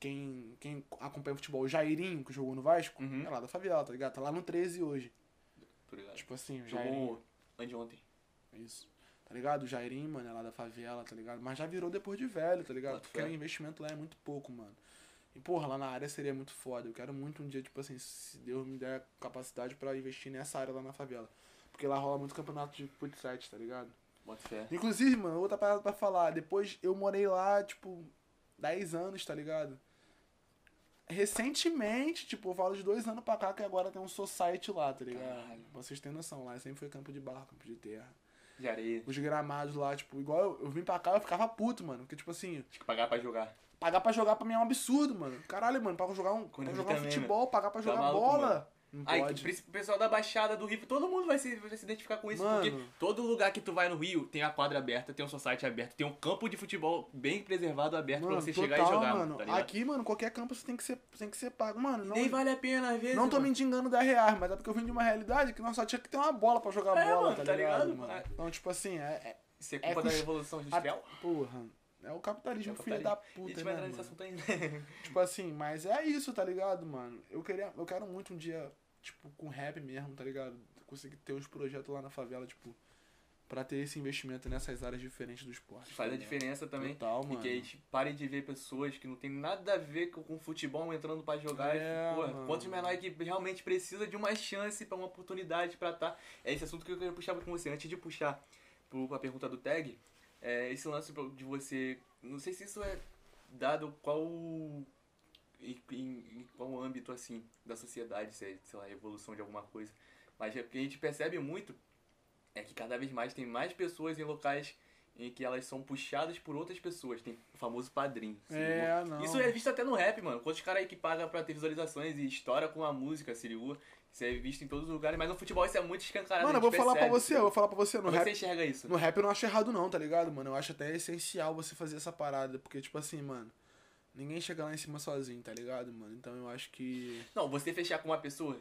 quem, quem acompanha futebol, o Jairinho, que jogou no Vasco, Uhum. é lá da favela, tá ligado? Tá lá no 13 hoje. Ligado. Tipo assim, o Jairinho. Jogou anteontem. Isso. Tá ligado? O Jairinho, mano, é lá da favela, tá ligado? Mas já virou depois de velho, tá ligado? Porque o investimento lá é muito pouco, mano. E, porra, lá na área seria muito foda. Eu quero muito um dia, tipo assim, se Deus me der capacidade pra investir nessa área lá na favela. Porque lá rola muito campeonato de futsal, tá ligado? Bota fé. Inclusive, mano, outra parada pra falar. Depois eu morei lá, tipo, 10 anos, tá ligado? Recentemente, tipo, eu falo de dois anos pra cá que agora tem um society lá, tá ligado? Caralho. Pra vocês terem noção, lá sempre foi campo de barro, campo de terra. De areia. Os gramados lá, tipo, igual eu, eu vim pra cá, eu ficava puto, mano. Porque, tipo assim, Tinha que pagar pra jogar. pagar pra jogar pra mim é um absurdo, mano. Caralho, mano, pra jogar um, pra jogar um também, futebol, pagar pra Tá jogar maluco, bola. mano. Não Aí, pode. o pessoal da Baixada do Rio, todo mundo vai se, vai se identificar com isso, Mano. porque todo lugar que tu vai no Rio tem a quadra aberta, tem um society aberto, tem um campo de futebol bem preservado aberto Mano, pra você total, chegar e jogar, mano. tá? Aqui, mano, qualquer campo você tem que ser, tem que ser pago. Mano, não, Nem vale a pena às vezes. não tô mano. mendigando 10 reais, mas é porque eu vim de uma realidade que nós só tinha que ter uma bola pra jogar É, bola, mano, tá, tá ligado, ligado? mano? É. Então, tipo assim, é. Isso é é culpa da cus- Revolução é Industrial? porra. É o capitalismo, É o filho da A puta, gente né, vai entrar nesse assunto ainda. Tipo assim, mas é isso, tá ligado, mano? Eu, queria, eu quero muito um dia, tipo, com rap mesmo, tá ligado? Conseguir ter uns projetos lá na favela, tipo, pra ter esse investimento nessas áreas diferentes do esporte. Faz tá a diferença também. Total, E mano. que a gente pare de ver pessoas que não tem nada a ver com, futebol entrando pra jogar. É, Porra, mano. quantos menores que realmente precisa de uma chance pra uma oportunidade pra estar. É esse assunto que eu queria puxar com você. Antes de puxar pro, pra pergunta do tag, é esse lance de você. Não sei se isso é dado qual. Em, em- qual âmbito assim da sociedade, se é, sei lá, evolução de alguma coisa. Mas é porque a gente percebe muito é que cada vez mais tem mais pessoas em locais em que elas são puxadas por outras pessoas. Tem o famoso padrinho. É, não. Isso é visto até no rap, mano. Quantos caras aí que pagam pra ter visualizações e estoura com a música, ligou? Isso é visto em todos os lugares, mas no futebol isso é muito escancarado. Mano, eu vou gente falar pra percebe, você, eu vou falar pra você. No Como é que rap, você enxerga isso? no rap eu não acho errado não, tá ligado, mano? Eu acho até essencial você fazer essa parada. Porque, tipo assim, mano, ninguém chega lá em cima sozinho, tá ligado, mano? Então eu acho que... Não, você fechar com uma pessoa.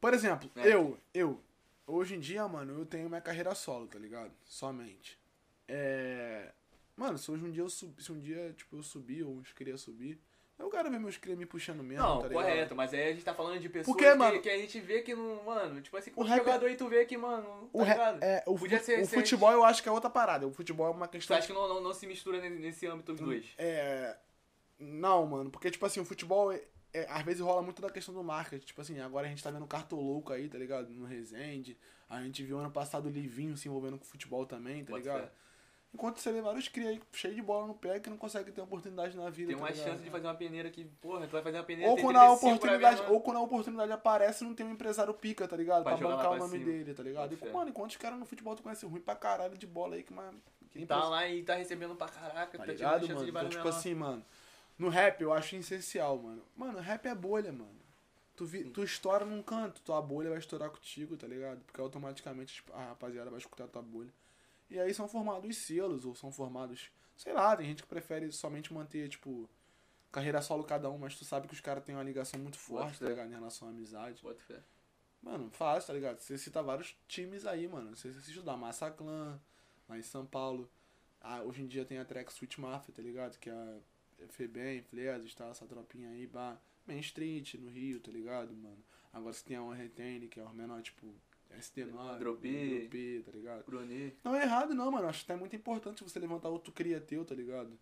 Por exemplo, É. eu, eu, hoje em dia, mano, eu tenho minha carreira solo, tá ligado? Somente. É. Mano, se hoje um dia eu subir, se um dia, tipo, eu subir ou eu queria subir, Eu quero ver meus crimes me puxando mesmo, Não, tá ligado? correto, mas aí a gente tá falando de pessoas Porque, que, mano, que a gente vê que não. Mano, tipo assim, o com o jogador aí tu vê que, mano. O, Tá re- ligado? é, o, Podia ser- o ser- futebol eu acho que é outra parada. O futebol é uma Tu questão. acha que não, não, não se mistura nesse, nesse âmbito os dois? É. Não, mano, porque, tipo assim, o futebol, é, é- às vezes rola muito da questão do marketing. Tipo assim, agora a gente tá vendo Cartolouco aí, tá ligado? No Resende. A gente viu ano passado o Livinho se envolvendo com futebol também, tá Bota ligado? fé. Enquanto você vê vários cria aí cheio de bola no pé que não consegue ter oportunidade na vida. Tem tá ligado? chance de fazer uma peneira que, porra, tu vai fazer uma peneira Ou quando, a 35 pra oportunidade, ou quando a oportunidade aparece, não tem um empresário pica, tá ligado? Pra Pra, bancar o nome cima. dele, tá ligado? E, mano, enquanto os caras no futebol tu conhece ruim pra caralho de bola aí, que, mano. Que tá lá e tá recebendo pra caraca, Tá tá, ligado, mano? Então, tipo menor. assim, mano. No rap eu acho essencial, mano. Mano, rap é bolha, mano. Tu, vi, tu estoura num canto, tua bolha vai estourar contigo, tá ligado? Porque automaticamente tipo, a rapaziada vai escutar tua bolha. E aí são formados selos, ou são formados. Sei lá, tem gente que prefere somente manter, tipo, carreira solo cada um, mas tu sabe que os caras têm uma ligação muito forte, tá ligado? Em relação à amizade. Bota fé. Mano, fácil, tá ligado? Você cita vários times aí, mano. Você se estudar Massa Clan, lá em São Paulo. Ah, hoje em dia tem a Track Switch Mafia, tá ligado? Que é a FEBEM, Flesos, tá? Essa tropinha aí, bah. Main Street, no Rio, tá ligado, mano? Agora você tem a One Retain, que é o menor, tipo, SD9, Dropê. Tá ligado? Brunet. Não é errado não, mano. Acho que tá muito importante você levantar outro cria teu, tá ligado?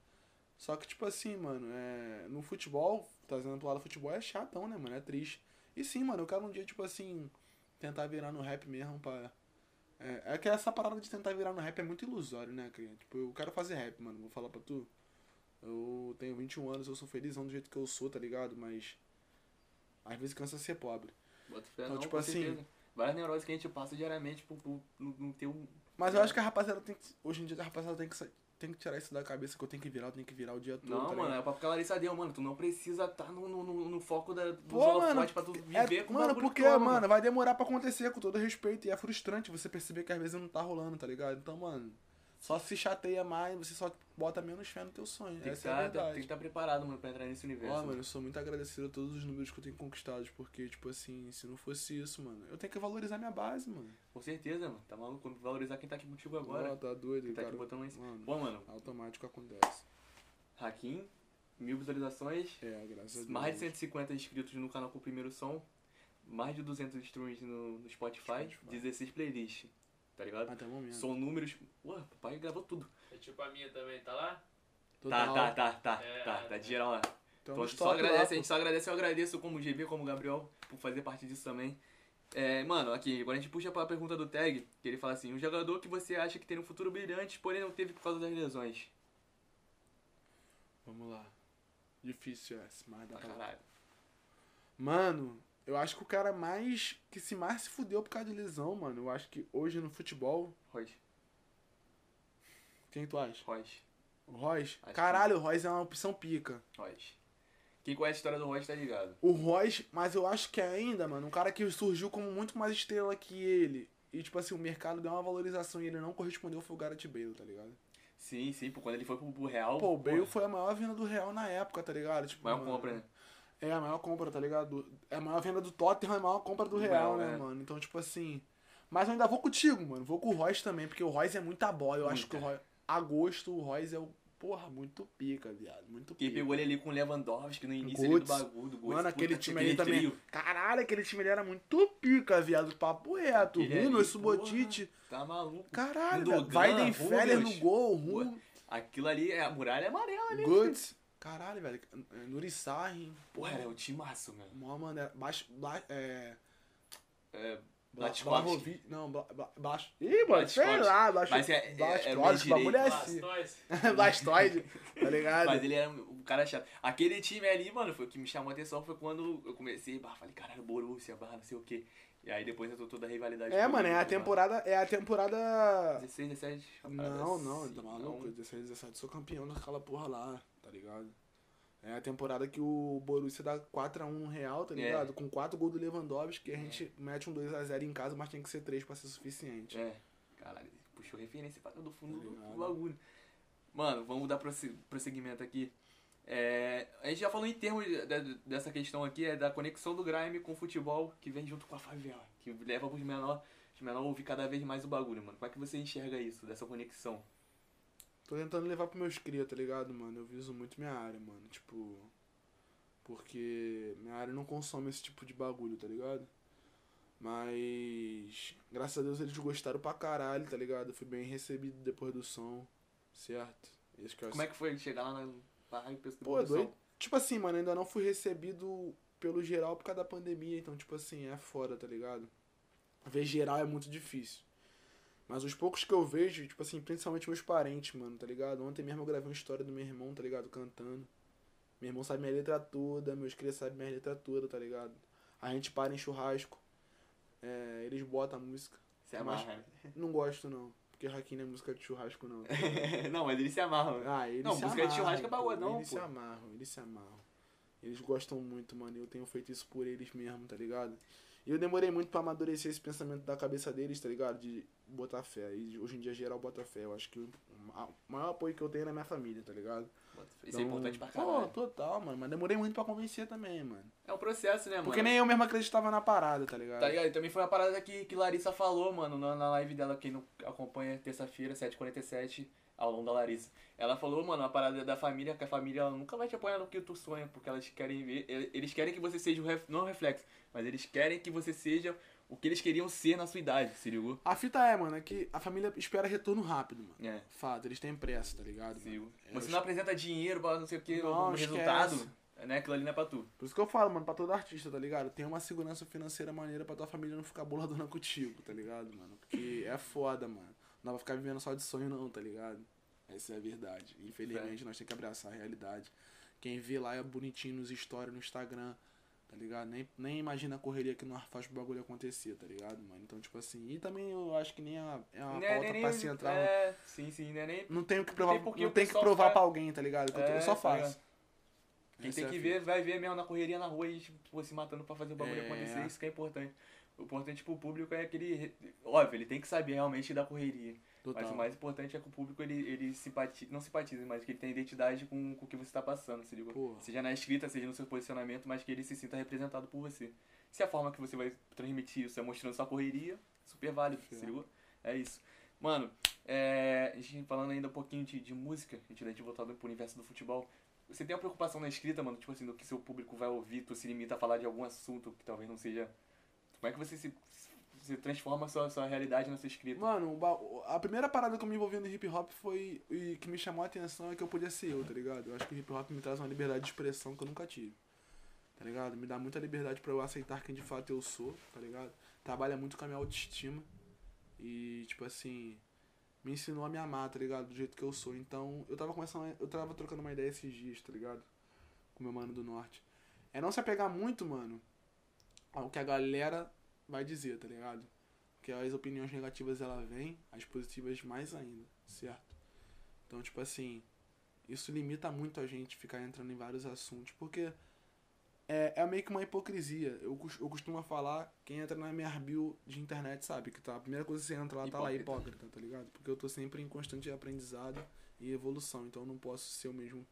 Só que, tipo assim, mano, é... no futebol, trazendo pro lado do futebol, é chatão, né, mano? É triste. E sim, mano, eu quero um dia, tipo assim, tentar virar no rap mesmo pra. É, é que essa parada de tentar virar no rap é muito ilusório, né, cria? Tipo, eu quero fazer rap, mano. Vou falar pra tu. Eu tenho 21 anos, eu sou felizão do jeito que eu sou, tá ligado? Mas. Às vezes cansa ser pobre. Bota fé, Então, não, tipo com assim- certeza. Várias neuroses que a gente passa diariamente por, por não ter um. Mas eu acho que a rapaziada tem que. Hoje em dia a rapaziada tem que, tem que tirar isso da cabeça que eu tenho que virar, eu tenho que virar o dia todo. Não, tá mano, é o papo que a Larissa deu, mano. Tu não precisa estar no, no, no, no foco da, do Pô, holofote mano, pra tu É, viver com o mano, porque, mano, vai demorar pra acontecer, com todo respeito. E é frustrante você perceber que às vezes não tá rolando, tá ligado? Então, mano, só se chateia mais, você só bota menos fé no teu sonho. Tem que, Essa é a estar, tem verdade. que estar preparado, mano, pra entrar nesse universo. Ó, mano. eu sou muito agradecido a todos os números que eu tenho conquistado, porque, tipo assim, se não fosse isso, mano, eu tenho que valorizar minha base, mano. Com certeza, mano. Tá maluco? Valorizar quem tá aqui contigo agora. Ó, tá doido, Quem tá cara. aqui botando cima. Mano, Bom, mano, automático acontece. Hakim, mil visualizações, É, graças a Deus. mais de 150 inscritos no canal com o primeiro som, mais de 200 streams no, no Spotify, Spotify. 16 playlists, tá ligado? Até o momento. São números. Ué, papai gravou tudo. É tipo a minha também, tá lá? Tá, tá, tá, tá, É, tá, tá é. de geral lá. Então, Então, a gente só estoque lá, agradece, a gente só agradece, eu agradeço como GB, como Gabriel, por fazer parte disso também. É, mano, aqui, agora a gente puxa pra pergunta do Tag, que ele fala assim, um jogador que você acha que tem um futuro brilhante, porém não teve por causa das lesões. Vamos lá. Difícil essa, mas dá pra caralho. Mano, eu acho que o cara mais. que se mais se fudeu por causa de lesão, mano. Eu acho que hoje no futebol. Royce, Quem tu acha? Royce, O Royce? Acho Caralho, o Royce é uma opção pica. Royce. Quem conhece a história do Royce tá ligado. O Royce, mas eu acho que ainda, mano, um cara que surgiu como muito mais estrela que ele. E, tipo assim, o mercado deu uma valorização e ele não correspondeu foi o Gareth Bale, tá ligado? Sim, sim, pô, quando ele foi pro, Real. Pô, o Bale porra, foi a maior venda do Real na época, tá ligado? Tipo, Maior mano, compra, né? É, a maior compra, tá ligado? É a maior venda do Tottenham, é a maior compra do Real, Real, né, é. mano? Então, tipo assim. Mas eu ainda vou contigo, mano. Vou com o Royce também, porque o Royce é muita bola. Eu acho que o Royce. Agosto, o Royce é o. Porra, muito pica, viado. Muito pica. pegou ele ali com o Lewandowski no início ali do bagulho, do. Mano, aquele time ali também. trio. Caralho, aquele time ali era muito pica, viado. Papo reto. Rumo, ali, Subotite. Tá maluco. Caralho, velho. Weidenfeller no gol, Rumo. Aquilo ali, é a muralha amarela ali. Goods. Caralho, velho. Nuri Sahin. Porra, era o timaço, mano. Mó maneira. Baixo. Bla, é. É, Bla- Blatkowski. Blahovic- Não, Baixo. Ih, mano, sei lá. Baixo, Mas é- é- o Blastoise, o bagulho é assim. Blastoise. Blastoide, tá ligado? Mas ele era um cara chato. Aquele time ali, mano, foi o que me chamou a atenção. Foi quando eu comecei, bah, falei, caralho, Borussia, barra, não sei o quê. E aí depois entrou toda a rivalidade. É, com mano, é a bah. temporada. É a temporada. 16, 17. uma Não, não, assim, tá maluco? não. 16, 17, sou campeão daquela porra lá, ligado? É a temporada que o Borussia dá 4x1 no Real, tá É. ligado? Com 4 gols do Lewandowski, que a gente mete um 2x0 em casa, mas tem que ser 3 pra ser suficiente. É, caralho, puxou referência pra do fundo Tá do, bagulho. Mano, vamos dar prosse- prosseguimento aqui. É, a gente já falou em termos de- de- dessa questão aqui, é da conexão do grime com o futebol que vem junto com a favela, que leva os menor, os menor a ouvir cada vez mais o bagulho, mano. Como é que você enxerga isso, dessa conexão? Tô tentando levar pros meus cria, tá ligado, mano? Eu viso muito minha área, mano. Tipo. Porque minha área não consome esse tipo de bagulho, tá ligado? Mas. Graças a Deus eles gostaram pra caralho, tá ligado? Eu fui bem recebido depois do som, certo? Esse que Como é que foi chegar lá na barra e Pô, é doido. Tipo assim, mano, ainda não fui recebido pelo geral por causa da pandemia, então, tipo assim, é foda, tá ligado? Ver geral é muito difícil. Mas os poucos que eu vejo, tipo assim, principalmente meus parentes, mano, tá ligado? Ontem mesmo eu gravei uma história do meu irmão, tá ligado? Cantando. Meu irmão sabe minha letra toda, meus crias sabem minha letra toda, tá ligado? A gente para em churrasco. É, eles botam a música. Você amarra? Não gosto, não. Porque Hakim não é música de churrasco, não. não, mas eles se amarram. Ah, eles não, se música amarram, de churrasco é bagulho, não, Eles pô. se amarram, eles se amarram. Eles gostam muito, mano. Eu tenho feito isso por eles mesmo, tá ligado? E eu demorei muito para amadurecer esse pensamento da cabeça deles, tá ligado? De botar fé. E hoje em dia geral bota fé. Eu acho que o maior apoio que eu tenho é na minha família, tá ligado? Isso é então, é importante pra caralho. Pô, total, mano. Mas demorei muito pra convencer também, mano. É um processo, né, mano? Porque nem eu mesmo acreditava na parada, tá ligado? Tá ligado? E também foi uma parada que, que Larissa falou, mano, na, na live dela, quem não acompanha terça-feira, 7h47, longo da Larissa. Ela falou, mano, a parada da família, que a família nunca vai te apoiar no que tu sonha, porque elas querem ver. Eles querem que você seja o ref, não o reflexo, mas eles querem que você seja o que eles queriam ser na sua idade, se ligou? A fita é, mano, é que a família espera retorno rápido, mano. É. Fato, eles têm pressa, tá ligado? Sim. É, Você não apresenta dinheiro não sei o que, não, um resultado. Né? Aquilo ali não é pra tu. Por isso que eu falo, mano, pra todo artista, tá ligado? Tem uma segurança financeira maneira pra tua família não ficar boladona contigo, tá ligado, mano? Porque é foda, mano. Não vai ficar vivendo só de sonho, não, tá ligado? Essa é a verdade. Infelizmente, é. nós temos que abraçar a realidade. Quem vê lá é bonitinho nos stories no Instagram tá ligado? Nem, nem imagina a correria que nós faz pro bagulho acontecer, tá ligado, mano? Então, tipo assim, e também eu acho que nem é, é uma é pauta pra se entrar. É, sim, sim, né? Nem, não tenho que provar, não tem, não tem que provar pra alguém, tá ligado? É, eu só tá faço. Quem Essa tem é que ver, vai ver mesmo na correria na rua e tipo, se matando pra fazer o bagulho é. acontecer, isso que é importante. O importante pro público é aquele. Óbvio, ele tem que saber realmente da correria. Total. Mas o mais importante é que o público ele, ele simpatiza, não simpatiza, mas que ele tenha identidade com, com o que você está passando, se liga? Seja na escrita, seja no seu posicionamento, mas que ele se sinta representado por você. Se a forma que você vai transmitir isso é mostrando sua correria, super válido, Sim. se liga? É isso. Mano, é, a gente falando ainda um pouquinho de, de música, a gente de voltado pro universo do futebol. Você tem uma preocupação na escrita, mano? Tipo assim, do que seu público vai ouvir, tu se limita a falar de algum assunto que talvez não seja. Como é que você se você transforma sua, sua realidade na sua escrita. Mano, a primeira parada que eu me envolvi no hip hop foi. E que me chamou a atenção é que eu podia ser eu, tá ligado? Eu acho que o hip hop me traz uma liberdade de expressão que eu nunca tive. Tá ligado? Me dá muita liberdade para eu aceitar quem de fato eu sou, tá ligado? Trabalha muito com a minha autoestima. E, tipo assim, me ensinou a me amar, tá ligado? Do jeito que eu sou. Então, eu tava começando. Eu tava trocando uma ideia esses dias, tá ligado? Com meu mano do norte. É não se apegar muito, mano, ao que a galera vai dizer, tá ligado? Porque as opiniões negativas ela vem, as positivas mais ainda, certo? Então, tipo assim, isso limita muito a gente ficar entrando em vários assuntos, porque é, é meio que uma hipocrisia. Eu, eu costumo falar, quem entra na minha bio de internet sabe que tá, a primeira coisa que você entra lá tá lá hipócrita, tá ligado? Porque eu tô sempre em constante aprendizado e evolução, então eu não posso ser o mesmo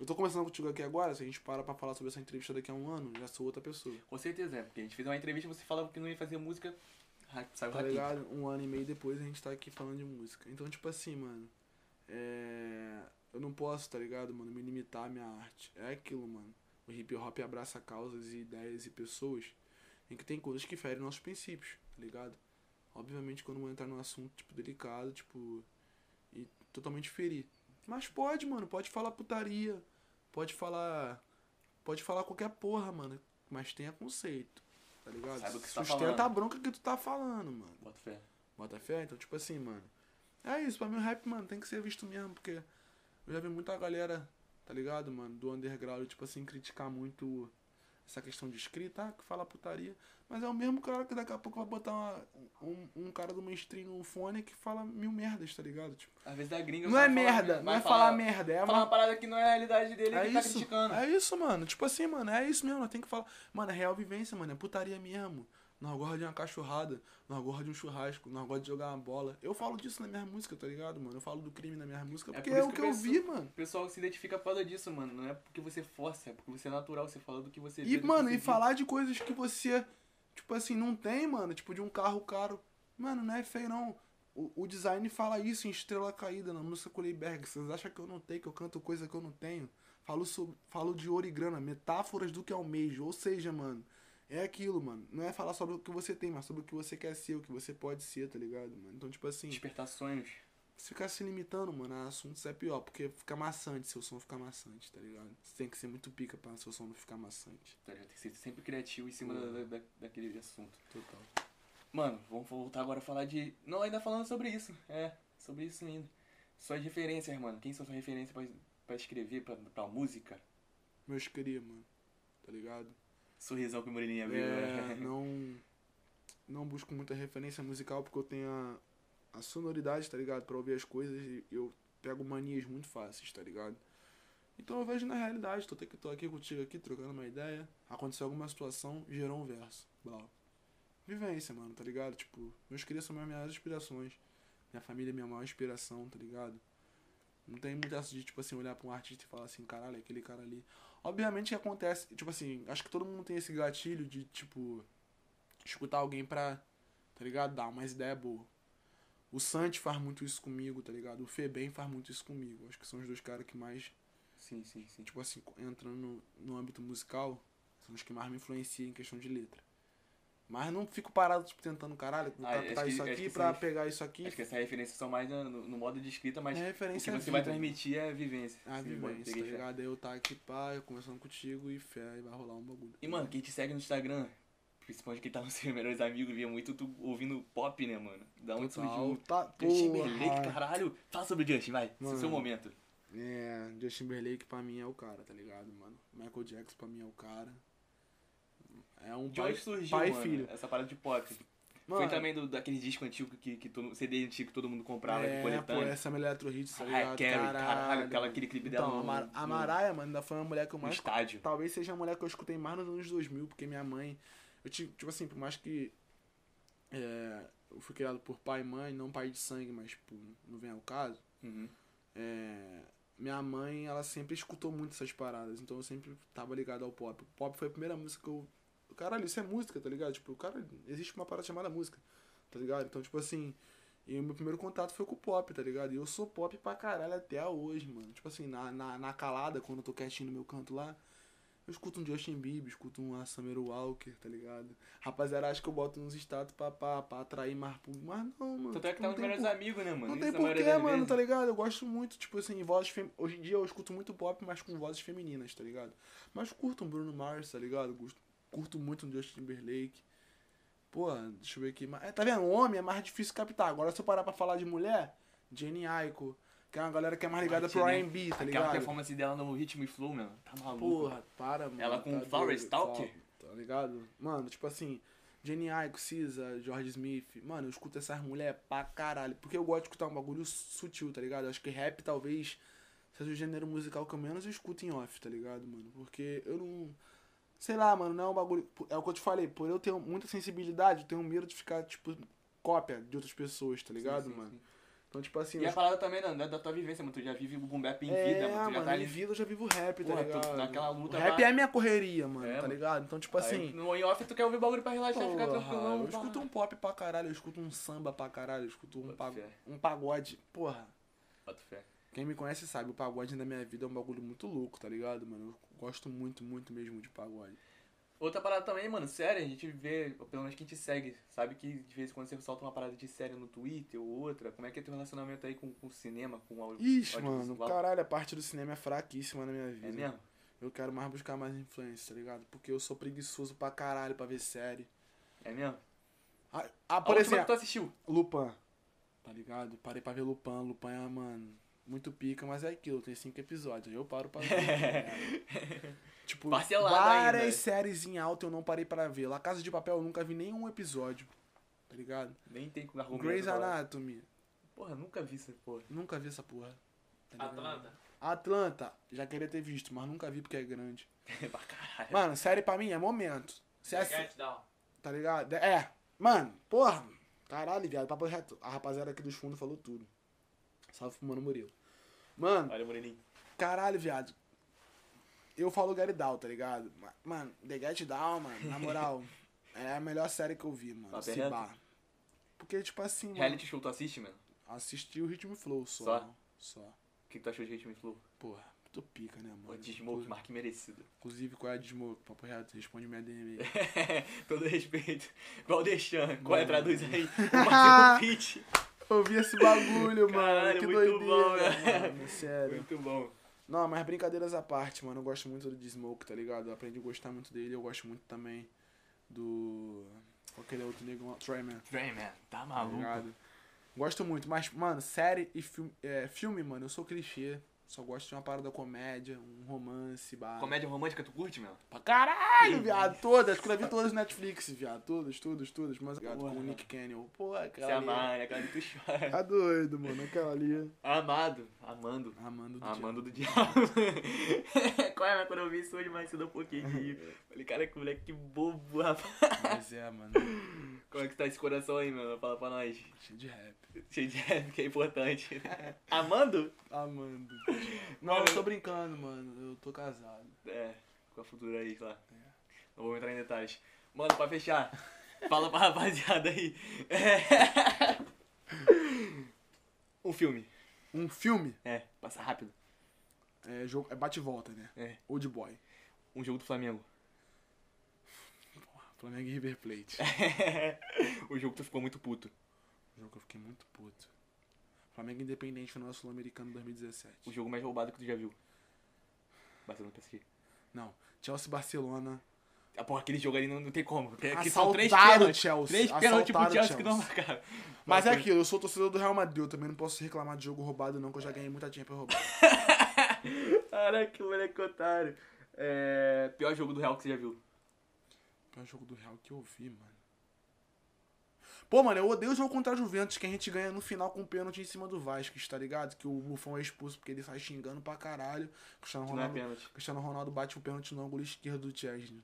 eu tô conversando contigo aqui agora, se a gente para pra falar sobre essa entrevista daqui a um ano, já sou outra pessoa. Com certeza, é. Porque a gente fez uma entrevista você falava que não ia fazer música, saiu Tá ligado? Um ano e meio depois a gente tá aqui falando de música. Então, tipo assim, mano. É... Eu não posso, tá ligado, mano, me limitar à minha arte. É aquilo, mano. O hip hop abraça causas e ideias e pessoas em que tem coisas que ferem nossos princípios, tá ligado? Obviamente, quando eu entrar num assunto, tipo, delicado, tipo. E totalmente ferir. Mas pode, mano, pode falar putaria, pode falar. Pode falar qualquer porra, mano. Mas tenha conceito. Tá ligado? Sabe o que tá Sustenta tá a bronca que tu tá falando, mano. Bota fé. Bota fé? Então, tipo assim, mano. É isso, pra mim o rap, mano, tem que ser visto mesmo, porque eu já vi muita galera, tá ligado, mano, do underground, tipo assim, criticar muito essa questão de escrita, ah, que fala putaria. Mas é o mesmo cara que daqui a pouco vai botar uma, um, um cara do mainstream no fone que fala mil merdas, tá ligado? Tipo, Às vezes da gringa Não é merda, não é falar, falar merda, é falar uma... uma parada que não é a realidade dele é que tá isso, tá criticando. É isso, mano. Tipo assim, mano, é isso mesmo, tem que falar. Mano, é real vivência, mano, é putaria mesmo. Nós gosta de uma cachorrada, nós gosta de um churrasco, nós gosta de jogar uma bola. Eu falo disso na minha música, tá ligado, mano? Eu falo do crime na minha música porque é, por é o que, que eu vi, mano. O pessoal se identifica por causa disso, mano. Não é porque você força, é porque você é natural, você fala do que você E, vê, mano, e vive. falar de coisas que você, tipo assim, não tem, mano. Tipo, de um carro caro. Mano, não é feio, não. o, o design fala isso em Estrela Caída, na música Kuleiberg. Vocês acham que eu não tenho, que eu canto coisa que eu não tenho? Falo, sobre, falo de ouro e grana, metáforas do que almejo. Ou seja, mano, é aquilo, mano. Não é falar sobre o que você tem, mas sobre o que você quer ser, o que você pode ser, tá ligado, mano? Então, tipo assim. Despertar sonhos. Se ficar se limitando, mano, a assuntos é pior, porque fica maçante, seu som fica maçante, tá ligado? Você tem que ser muito pica pra seu som não ficar maçante. Tá ligado? Tem que ser sempre criativo em cima Uhum. da, da- daquele assunto. Total. Mano, vamos voltar agora a falar de. Não, ainda falando sobre isso. É, sobre isso ainda. Suas referências, mano. Quem são suas referências pra, pra escrever, pra, pra música? Meus cria, mano. Tá ligado? Sorrisão que o Murilinho abriu. É, não. Não busco muita referência musical porque eu tenho a, a sonoridade, tá ligado? Pra ouvir as coisas e eu pego manias muito fáceis, tá ligado? Então eu vejo na realidade, tô, aqui, tô aqui contigo aqui, trocando uma ideia. Aconteceu alguma situação, gerou um verso. Blau. Vivência, mano, tá ligado? Tipo, meus crias são minhas maiores inspirações. Minha família é minha maior inspiração, tá ligado? Não tem muito essa de, tipo assim, olhar pra um artista e falar assim, caralho, é aquele cara ali. Obviamente que acontece, tipo assim, acho que todo mundo tem esse gatilho de, tipo, escutar alguém pra, tá ligado? Dar umas ideias boas. O Santi faz muito isso comigo, tá ligado? O Febem faz muito isso comigo. Acho que são os dois caras que mais, Sim, sim, sim. tipo assim, entrando no, no âmbito musical, são os que mais me influenciam em questão de letra. Mas não fico parado, tipo, tentando, caralho, Ah, captar que- isso aqui pra pegar isso aqui. Acho que essa referência são mais no, no modo de escrita, mas É o que referência você à vai vida, transmitir é a vivência. A vivência, mano, tá ligado? Aí eu tá aqui, pá, eu conversando contigo e fé, e vai rolar um bagulho. E, mano, quem te segue no Instagram, principalmente quem tá nos seus melhores amigos, via muito tu ouvindo pop, né, mano? Da onde Total, surgiu tá, Justin. Timberlake, caralho. Fala sobre o Justin, vai. Esse é o seu Mano. momento. É, Justin Timberlake pra mim é o cara, tá ligado, mano? Michael Jackson pra mim é o cara. É um De pai, onde surgiu, pai e mano, filho. essa parada de pop? Mano, Foi também do, daquele disco antigo que, que todo, CD antigo que todo mundo comprava, de é, pô, coletânea. essa é Eletro Hits, tá Mariah ligado? Carey, caralho, aquela- aquele clipe dela Então, no- a, Mar a Mariah, mano, ainda foi uma mulher que eu mais... estádio. Talvez seja a mulher que eu escutei mais nos anos 2000, porque minha mãe... Eu tive, tipo assim, por mais que... É, eu fui criado por pai e mãe, não pai de sangue, mas, tipo, não vem ao caso. Uhum. É, minha mãe, ela sempre escutou muito essas paradas, então eu sempre tava ligado ao pop. O pop foi a primeira música que eu. Caralho, isso é música, tá ligado? Tipo, cara, existe uma parada chamada música, tá ligado? Então, tipo assim, e o meu primeiro contato foi com o pop, tá ligado? E eu sou pop pra caralho até hoje, mano. Tipo assim, na, na, na calada, quando eu tô quietinho no meu canto lá, eu escuto um Justin Bieber, escuto um Summer Walker, tá ligado? Rapaziada, acho que eu boto uns status pra, pra, pra atrair mais público, mas não, mano. Tanto é que tipo, tá nos tem melhores por- amigos, né, mano? não Isso tem porquê, mano, vezes. tá ligado? Eu gosto muito, tipo assim, vozes fem... Hoje em dia eu escuto muito pop, mas com vozes femininas, tá ligado? Mas curto um Bruno Mars, tá ligado? Curto, curto muito um Justin Timberlake. Pô, deixa eu ver aqui. É, tá vendo? Homem é mais difícil captar. Agora se eu parar pra falar de mulher, Jenny Aiko, que é uma galera que é mais ligada pro Martinez. R&B, tá Aquela ligado? performance dela no ritmo e flow, mano. Tá maluco. Porra, para, mano. Ela com tá Flower Stalker? Tá tá ligado? Mano, tipo assim, Jenny Aiko, Cisa, George Smith. Mano, eu escuto essas mulheres pra caralho. Porque eu gosto de escutar um bagulho sutil, tá ligado? Eu acho que rap talvez seja o gênero musical que eu menos escuto em off, tá ligado, mano? Porque eu não. Sei lá, mano, não é um bagulho. É o que eu te falei, por eu ter muita sensibilidade, eu tenho medo de ficar, tipo, cópia de outras pessoas, tá ligado, Sim, sim, mano? sim. Então, tipo assim. E a parada também da, da, da tua vivência, mano. Tu já vive o boom bap em é, vida, mano. Tu já mano, tá ali. em vida eu já vivo rap, tá Porra, tu- ligado? naquela luta o rap pra- é minha correria, mano, É, tá ligado? Então, tipo Aí, assim. no em off tu quer ouvir bagulho pra relaxar, ficar porra, tranquilão. eu escuto um pop pra caralho, eu escuto um samba pra caralho, eu escuto um, Bota pa- fé. um pagode. Porra, Bota fé. Quem me conhece sabe, o pagode da minha vida é um bagulho muito louco, tá ligado, mano? Eu gosto muito, muito mesmo de pagode. Outra parada também, mano, sério, a gente vê, pelo menos quem te segue, sabe que de vez em quando você solta uma parada de série no Twitter ou outra. Como é que é teu relacionamento aí com, com o cinema, com o áudio? Ixi, mano, caralho, a parte do cinema é fraquíssima na minha vida. É mesmo? Eu quero mais buscar mais influência, tá ligado? Porque eu sou preguiçoso pra caralho pra ver série. É mesmo? Ah, ah, A por última que exemplo, tu assistiu? Lupin. Tá ligado? Parei pra ver Lupin. Lupin é, mano, muito pica, mas é aquilo, tem cinco episódios. Aí eu paro pra ver. tá tipo, Parcelado várias ainda. séries em alta eu não parei pra ver. La Casa de Papel eu nunca vi nenhum episódio. Tá ligado? Nem tem com argumento. Grey's. Anatomy. Porra, nunca vi essa porra. Nunca vi essa porra. tá? Atlanta. Atlanta, já queria ter visto, mas nunca vi porque é grande. pra caralho. Mano, série pra mim é momento. Se é, down. tá ligado? É, mano, porra. Caralho, viado, papo reto. A rapaziada aqui dos fundos falou tudo. Salve pro Mano Murilo. Mano, Olha, Moreninho. caralho, viado. Eu falo Down, tá ligado? Ma- Mano, The Get Down, mano, na moral, é a melhor série que eu vi, mano. Papo Se bar. Porque, tipo assim, mano, Reality show tu assiste, mano? assisti o Ritmo Flow só. Só? Só. O que que tu achou de Ritmo Flow? Porra, muito pica, né, Pô, mano? Desmoke, marca merecido. Inclusive, qual é a Desmoke? Papo reto, responde minha DM aí. Todo respeito. Deixan. Qual é? Traduz aí. O Marcelo Pitt. Eu vi esse bagulho, mano. Caralho, que muito doideira, bom, né? mano. Sério. Muito bom. Não, mas brincadeiras à parte, mano. Eu gosto muito do Smoke, tá ligado? Eu aprendi a gostar muito dele. Eu gosto muito também do. Aquele outro negro? Trayman. Rayman, tá Tá maluco. ligado? Gosto muito, mas, mano, série e filme, é, filme, mano, eu sou clichê. Só gosto de uma parada comédia, um romance, barra. Comédia romântica tu curte, meu? Pra caralho, viado. Todas. Escrevi todas no Netflix, viado. Todas, todas, todas. Mas, viado, com o Nick Cannon. Pô, Se aquela ali. amar, né? Aquela que tu chora. Tá doido, mano. Aquela ali. Amado. Amando. Amando do Amando do diabo. Qual é, quando eu vi isso hoje mais cedo um pouquinho de. Falei, cara, que moleque que bobo, rapaz. diabo. Mas é, mano. Como é que tá esse coração aí, mano? Fala pra nós. Cheio de rap. Cheio de rap, que é importante. Amando? Amando. Não, eu tô brincando, mano. Eu tô casado. É, com a futura aí, lá. Não vou entrar em detalhes. Mano, pra fechar, fala pra rapaziada aí. É. Um filme. Um filme É, passa rápido. é, jogo, é bate e volta, né? É. Old Boy. Um jogo do Flamengo. Flamengo e River Plate. o jogo que tu ficou muito puto. Um jogo que eu fiquei muito puto. Flamengo Independente final Sul-Americano 2017. O jogo mais roubado que tu já viu. Barcelona PSG. Não, Chelsea Barcelona. Ah, porra, aquele jogo ali não, não tem como. Que, que Assaltaram são três o pênaltis. Chelsea. Três pênaltis pro o Chelsea que não Chelsea. marcaram. Mas é aquilo, eu sou torcedor do Real Madrid, eu também não posso reclamar de jogo roubado não, que eu já ganhei muita Champions roubada. Caraca, que moleque otário. É... Pior jogo do Real que você já viu. Pior jogo do Real que eu vi, mano. Pô, mano, eu odeio o jogo contra a Juventus, que a gente ganha no final com um pênalti em cima do Vasco, tá ligado? Que o Buffon é expulso porque ele sai xingando pra caralho. Cristiano é Ronaldo, pênalti. Cristiano Ronaldo bate o pênalti no ângulo esquerdo do Chesney.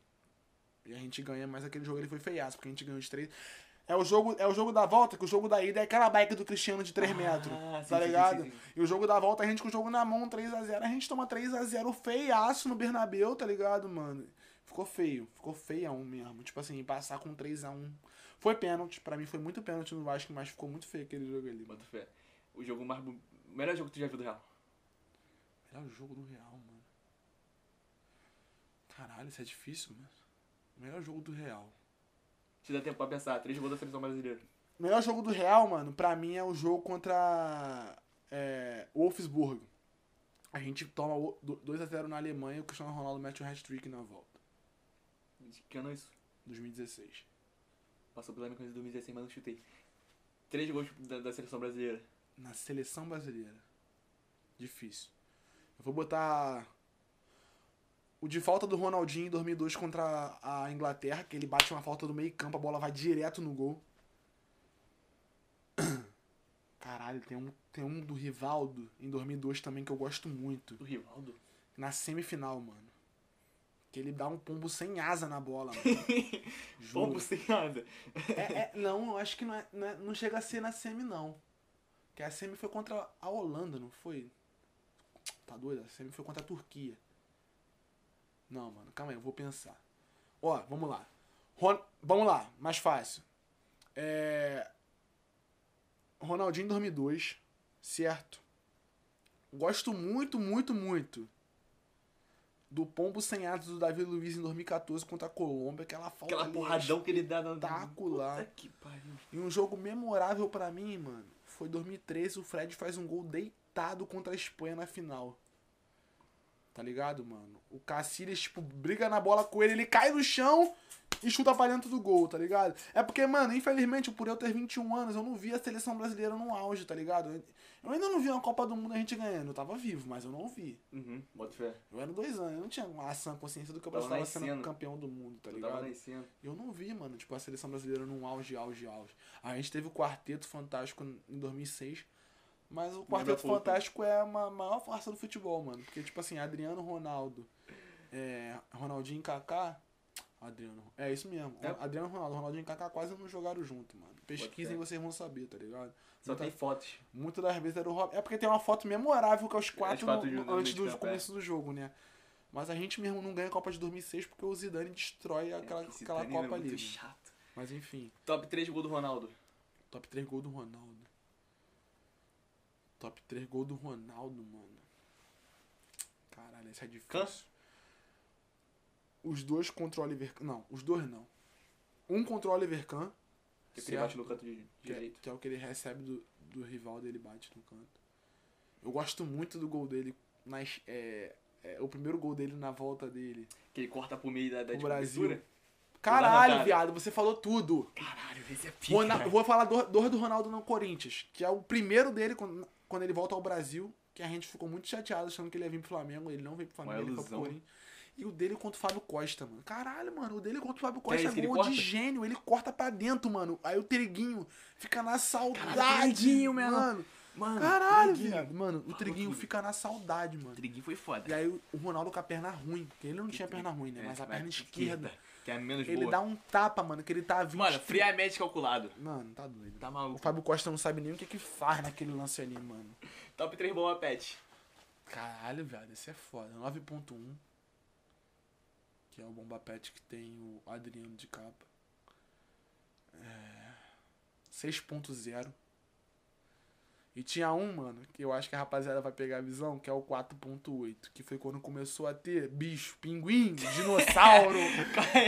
E a gente ganha, mas aquele jogo ele foi feiaço, porque a gente ganhou de três. É o jogo, é o jogo da volta, que o jogo da ida é aquela bike do Cristiano de 3 metros. Ah, sim, tá sim, sim, ligado? sim, sim. E o jogo da volta, a gente com o jogo na mão, 3x0, a gente toma 3x0 feiaço no Bernabéu, tá ligado, mano? Ficou feio, ficou feião mesmo. Tipo assim, passar com 3x1. Foi pênalti, pra mim foi muito pênalti no Vasco, mas ficou muito feio aquele jogo ali. Bota fé. O jogo mais. bu- O melhor jogo que tu já viu do Real. Melhor jogo do Real, mano. Caralho, isso é difícil, mano. Melhor jogo do Real. Te dá tempo pra pensar. Três gols da seleção brasileira. O melhor jogo do Real, mano, pra mim é o jogo contra é, Wolfsburg. A gente toma o- do- 2x0 na Alemanha e o Cristiano Ronaldo mete um hat-trick na volta. De que ano é isso? 2016. Passou pela minha coisa em 2016, mas não chutei. Três gols da, da seleção brasileira. Na seleção brasileira. Difícil. Eu vou botar o de falta do Ronaldinho em 2002 contra a Inglaterra, que ele bate uma falta do meio campo, a bola vai direto no gol. Caralho, tem um, tem um do Rivaldo em 2002 também que eu gosto muito. Do Rivaldo? Na semifinal, mano. Que ele dá um pombo sem asa na bola. Pombo sem nada. É, é- não, eu acho que não, é, não, é- não chega a ser na semi, não. Que a semi foi contra a Holanda, não foi? Tá doido? A semi foi contra a Turquia. Não, mano, calma aí, eu vou pensar. Ó, vamos lá. Ron- vamos lá, mais fácil. É... Ronaldinho 2002, certo? Gosto muito, muito, muito do pombo sem asas do Davi Luiz em 2014 contra a Colômbia, aquela falta Aquela porradão que ele dá no. espetacular. Puta que pariu. E um jogo memorável pra mim, mano, foi 2013, o Fred faz um gol deitado contra a Espanha na final. Tá ligado, mano? O Cacilhas, tipo, briga na bola com ele, ele cai no chão e chuta pra dentro do gol, tá ligado? É porque, mano, infelizmente, por eu ter 21 anos, eu não vi a seleção brasileira no auge, tá ligado? Eu ainda não vi uma Copa do Mundo a gente ganhando. Eu tava vivo, mas eu não vi. Uhum, bota fé. Eu era dois anos, eu não tinha uma ação consciência do que eu Tava estava sendo campeão do mundo, tá Tu ligado? tava nascendo. Eu não vi, mano, tipo, a seleção brasileira num auge, auge, auge. A gente teve o Quarteto Fantástico em 2006, mas o Quarteto. Fantástico é a ma- maior farsa do futebol, mano. Porque, tipo assim, Adriano Ronaldo, é, Ronaldinho e Kaká... Adriano... É isso mesmo. É. Adriano Ronaldo, Ronaldinho e Kaká quase não jogaram junto, mano. Pesquisem fé. vocês vão saber, tá ligado? Só Muita- tem fotos. Muitas das vezes era o Rob. É porque tem uma foto memorável que é os quatro, quatro no- antes do campo, começo do jogo, né? Mas a gente mesmo não ganha a Copa de 2006 porque o Zidane destrói aquela, Esse aquela Danilo Copa é muito ali. chato. Mas enfim. Top 3 gol do Ronaldo. Top 3 gol do Ronaldo. Top 3 gol do Ronaldo, mano. Caralho, esse é difícil. Canso? Os dois contra o Oliver Kahn. Não, os dois não. Um contra o Oliver Kahn. Que ele bate no canto de que, é, direito. que é o que ele recebe do, do rival dele bate no canto. Eu gosto muito do gol dele. Nas, é, é, o primeiro gol dele na volta dele. Que ele corta pro meio da, da O de Brasil. Caralho, cara. viado, você falou tudo. Caralho, esse é pica. Rona- Vou falar do, do, do Ronaldo no Corinthians, que é o primeiro dele quando, quando ele volta ao Brasil, que a gente ficou muito chateado achando que ele ia vir pro Flamengo. Ele não veio pro Flamengo, Uma ele foi pro. Corinthians. E o dele contra o Fábio Costa, mano. Caralho, mano, o dele contra o Fábio é Costa é ele gol de gênio. Ele corta pra dentro, mano. Aí o Triguinho fica na saudade. Caralho, Triguinho, mano. mano. Mano, Caralho, viado. Mano, o Triguinho fica na saudade, O mano. Triguinho foi foda. E aí o o Ronaldo com a perna ruim, porque ele não tinha perna ruim, né? É, Mas a perna esquerda. Que é menos Ele boa. dá um tapa, mano, que ele tá 20. Mano, friamente calculado. Mano, tá doido. Tá O maluco. Fábio Costa não sabe nem o que que faz naquele lance ali, mano. Top 3 bomba pet. Caralho, velho, esse é foda. 9.1. Que é o Bomba Pet que tem o Adriano de capa. É... 6.0. E tinha um, mano, que eu acho que a rapaziada vai pegar a visão, que é o 4.8. Que foi quando começou a ter bicho, pinguim, dinossauro.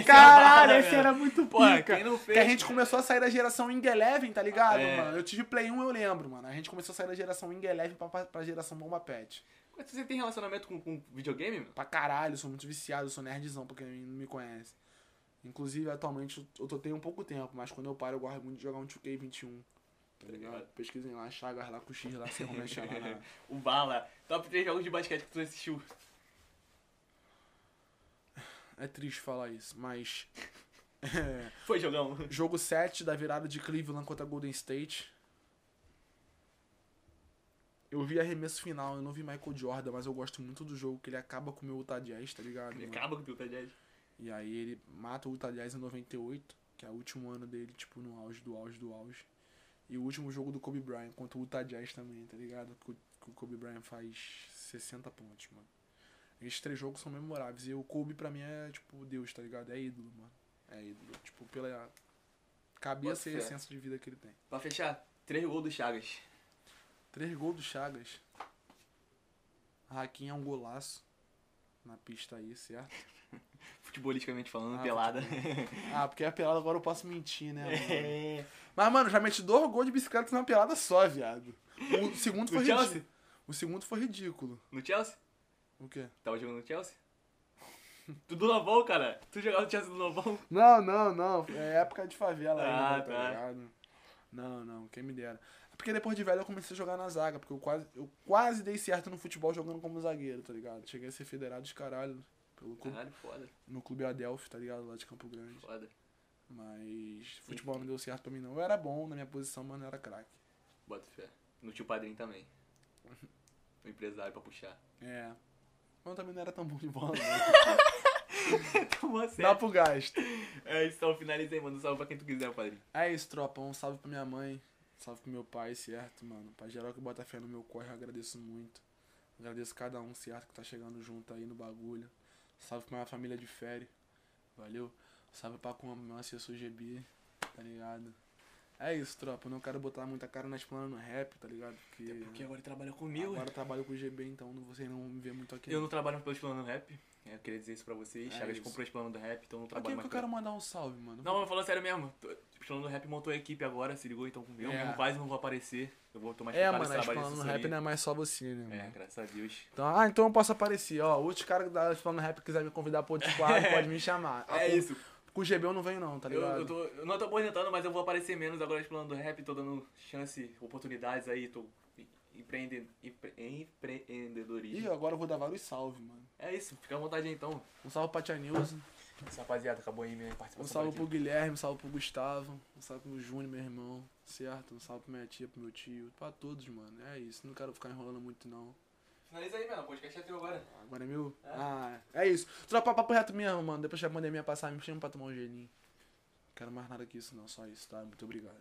Caralho, esse era muito Porra, pica. não fez? Que a gente começou a sair da geração Wing Eleven, tá ligado, É. mano? Eu tive Play 1, eu lembro, mano. A gente começou a sair da geração Wing Eleven pra, pra geração Bomba Pet. Você tem relacionamento com, com videogame, mano? Pra caralho, eu sou muito viciado, eu sou nerdzão, pra quem não me conhece. Inclusive, atualmente, eu tenho um pouco tempo, mas quando eu paro, eu gosto muito de jogar um 2K21. Tá ligado? Pesquisem lá, Chagas lá com o X lá, você mexe lá na... O Bala. Top 3 jogos de basquete que tu assistiu. É triste falar isso, mas... É, Foi jogão. jogo 7 da virada de Cleveland contra Golden State. Eu vi arremesso final, eu não vi Michael Jordan, mas eu gosto muito do jogo, que ele acaba com o meu Utah Jazz, tá ligado? Ele mano? acaba com o teu Tadjad. E aí ele mata o Utah Jazz em 98, que é o último ano dele, tipo, no auge do auge do auge. E o último jogo do Kobe Bryant contra o Utah Jazz também, tá ligado? Que o, Kobe Bryant faz 60 pontos, mano. Esses três jogos são memoráveis. E o Kobe pra mim é, tipo, Deus, tá ligado? É ídolo, mano. É ídolo. Tipo, pela cabeça e essência de vida que ele tem. Pra fechar, 3 gols do Chagas. Três gols do Chagas. Raquinha é um golaço. Na pista aí, certo? Futebolisticamente falando, Ah, pelada. Ah, porque a pelada agora eu posso mentir, né? É. Mas, mano, já meti dois gols de bicicleta numa pelada só, viado. O segundo foi No Chelsea? ridículo. O segundo foi ridículo. No Chelsea? O quê? Tava jogando no Chelsea? Tu do Novão, cara. Tu jogava no Chelsea do Novão? Não, não, não. É época de favela Ah, ainda, tá, tá. ligado? Não, não, quem me dera. Porque depois de velho eu comecei a jogar na zaga, porque eu quase, eu quase dei certo no futebol jogando como zagueiro, tá ligado? Cheguei a ser federado de caralho pelo clube, Caralho, foda, no clube Adelphi, tá ligado? Lá de Campo Grande. foda. Mas futebol não deu certo pra mim, não. Eu era bom na minha posição, mas não era craque. Bota fé. No tio padrinho também. O empresário pra puxar. É. Mas eu também não era tão bom de bola. Tomou a Dá pro gasto. É isso, então finaliza aí, manda um salve pra quem tu quiser, padrinho. É isso, tropa. Um salve pra minha mãe. Salve pro meu pai, certo, mano? Pra geral que bota fé no meu corre, eu agradeço muito. Agradeço cada um, certo, que tá chegando junto aí no bagulho. Salve pra minha família de férias. Valeu. Salve pra com meu assessor GB, tá ligado? É isso, tropa. Eu não quero botar muita cara na explana no rap, tá ligado? Porque, Até porque agora ele trabalha comigo. agora eu trabalho com o GB, então não- você não me vê muito aqui. Eu não trabalho pelo Explano Rap. Eu queria dizer isso pra vocês. É Chagas comprou o Explano do Rap, então eu não Pra trabalho que mais eu com quero mandar um salve, mano? Não, mas falando sério mesmo. O Explano do Rap montou a equipe agora, se ligou? Então eu É. quase não vou aparecer. Eu vou tomar É, mano, a no rap não é mais só você, né, mano? É, graças a Deus. Então, ah, então eu posso aparecer, ó. Outros caras da Explana Rap quiser me convidar pro outro quadro, pode me chamar. Ah, É com, isso. Com o GB eu não venho não, tá Eu, ligado? eu, tô, eu não tô aposentando, mas eu vou aparecer menos agora explorando o rap, tô dando chance, oportunidades aí, tô empreende, empre, empreendedorismo. Ih, agora eu vou dar vários salve, mano. É isso, fica à vontade então. Um salve pra Tia News, Essa rapaziada acabou aí minha um participação. salve por pro. Guilherme, um salve pro Gustavo, um salve pro Júnior, meu irmão, certo? Um salve pra minha tia, pro meu tio, pra todos, mano. É isso, não quero ficar enrolando muito não. Finaliza aí, mano, o podcast é teu agora. Agora é meu? É. Ah, é isso. Tropa papo reto mesmo, mano. Depois que a pandemia passar, me chama pra tomar um gelinho. Não quero mais nada que isso não, só isso, tá? Muito obrigado.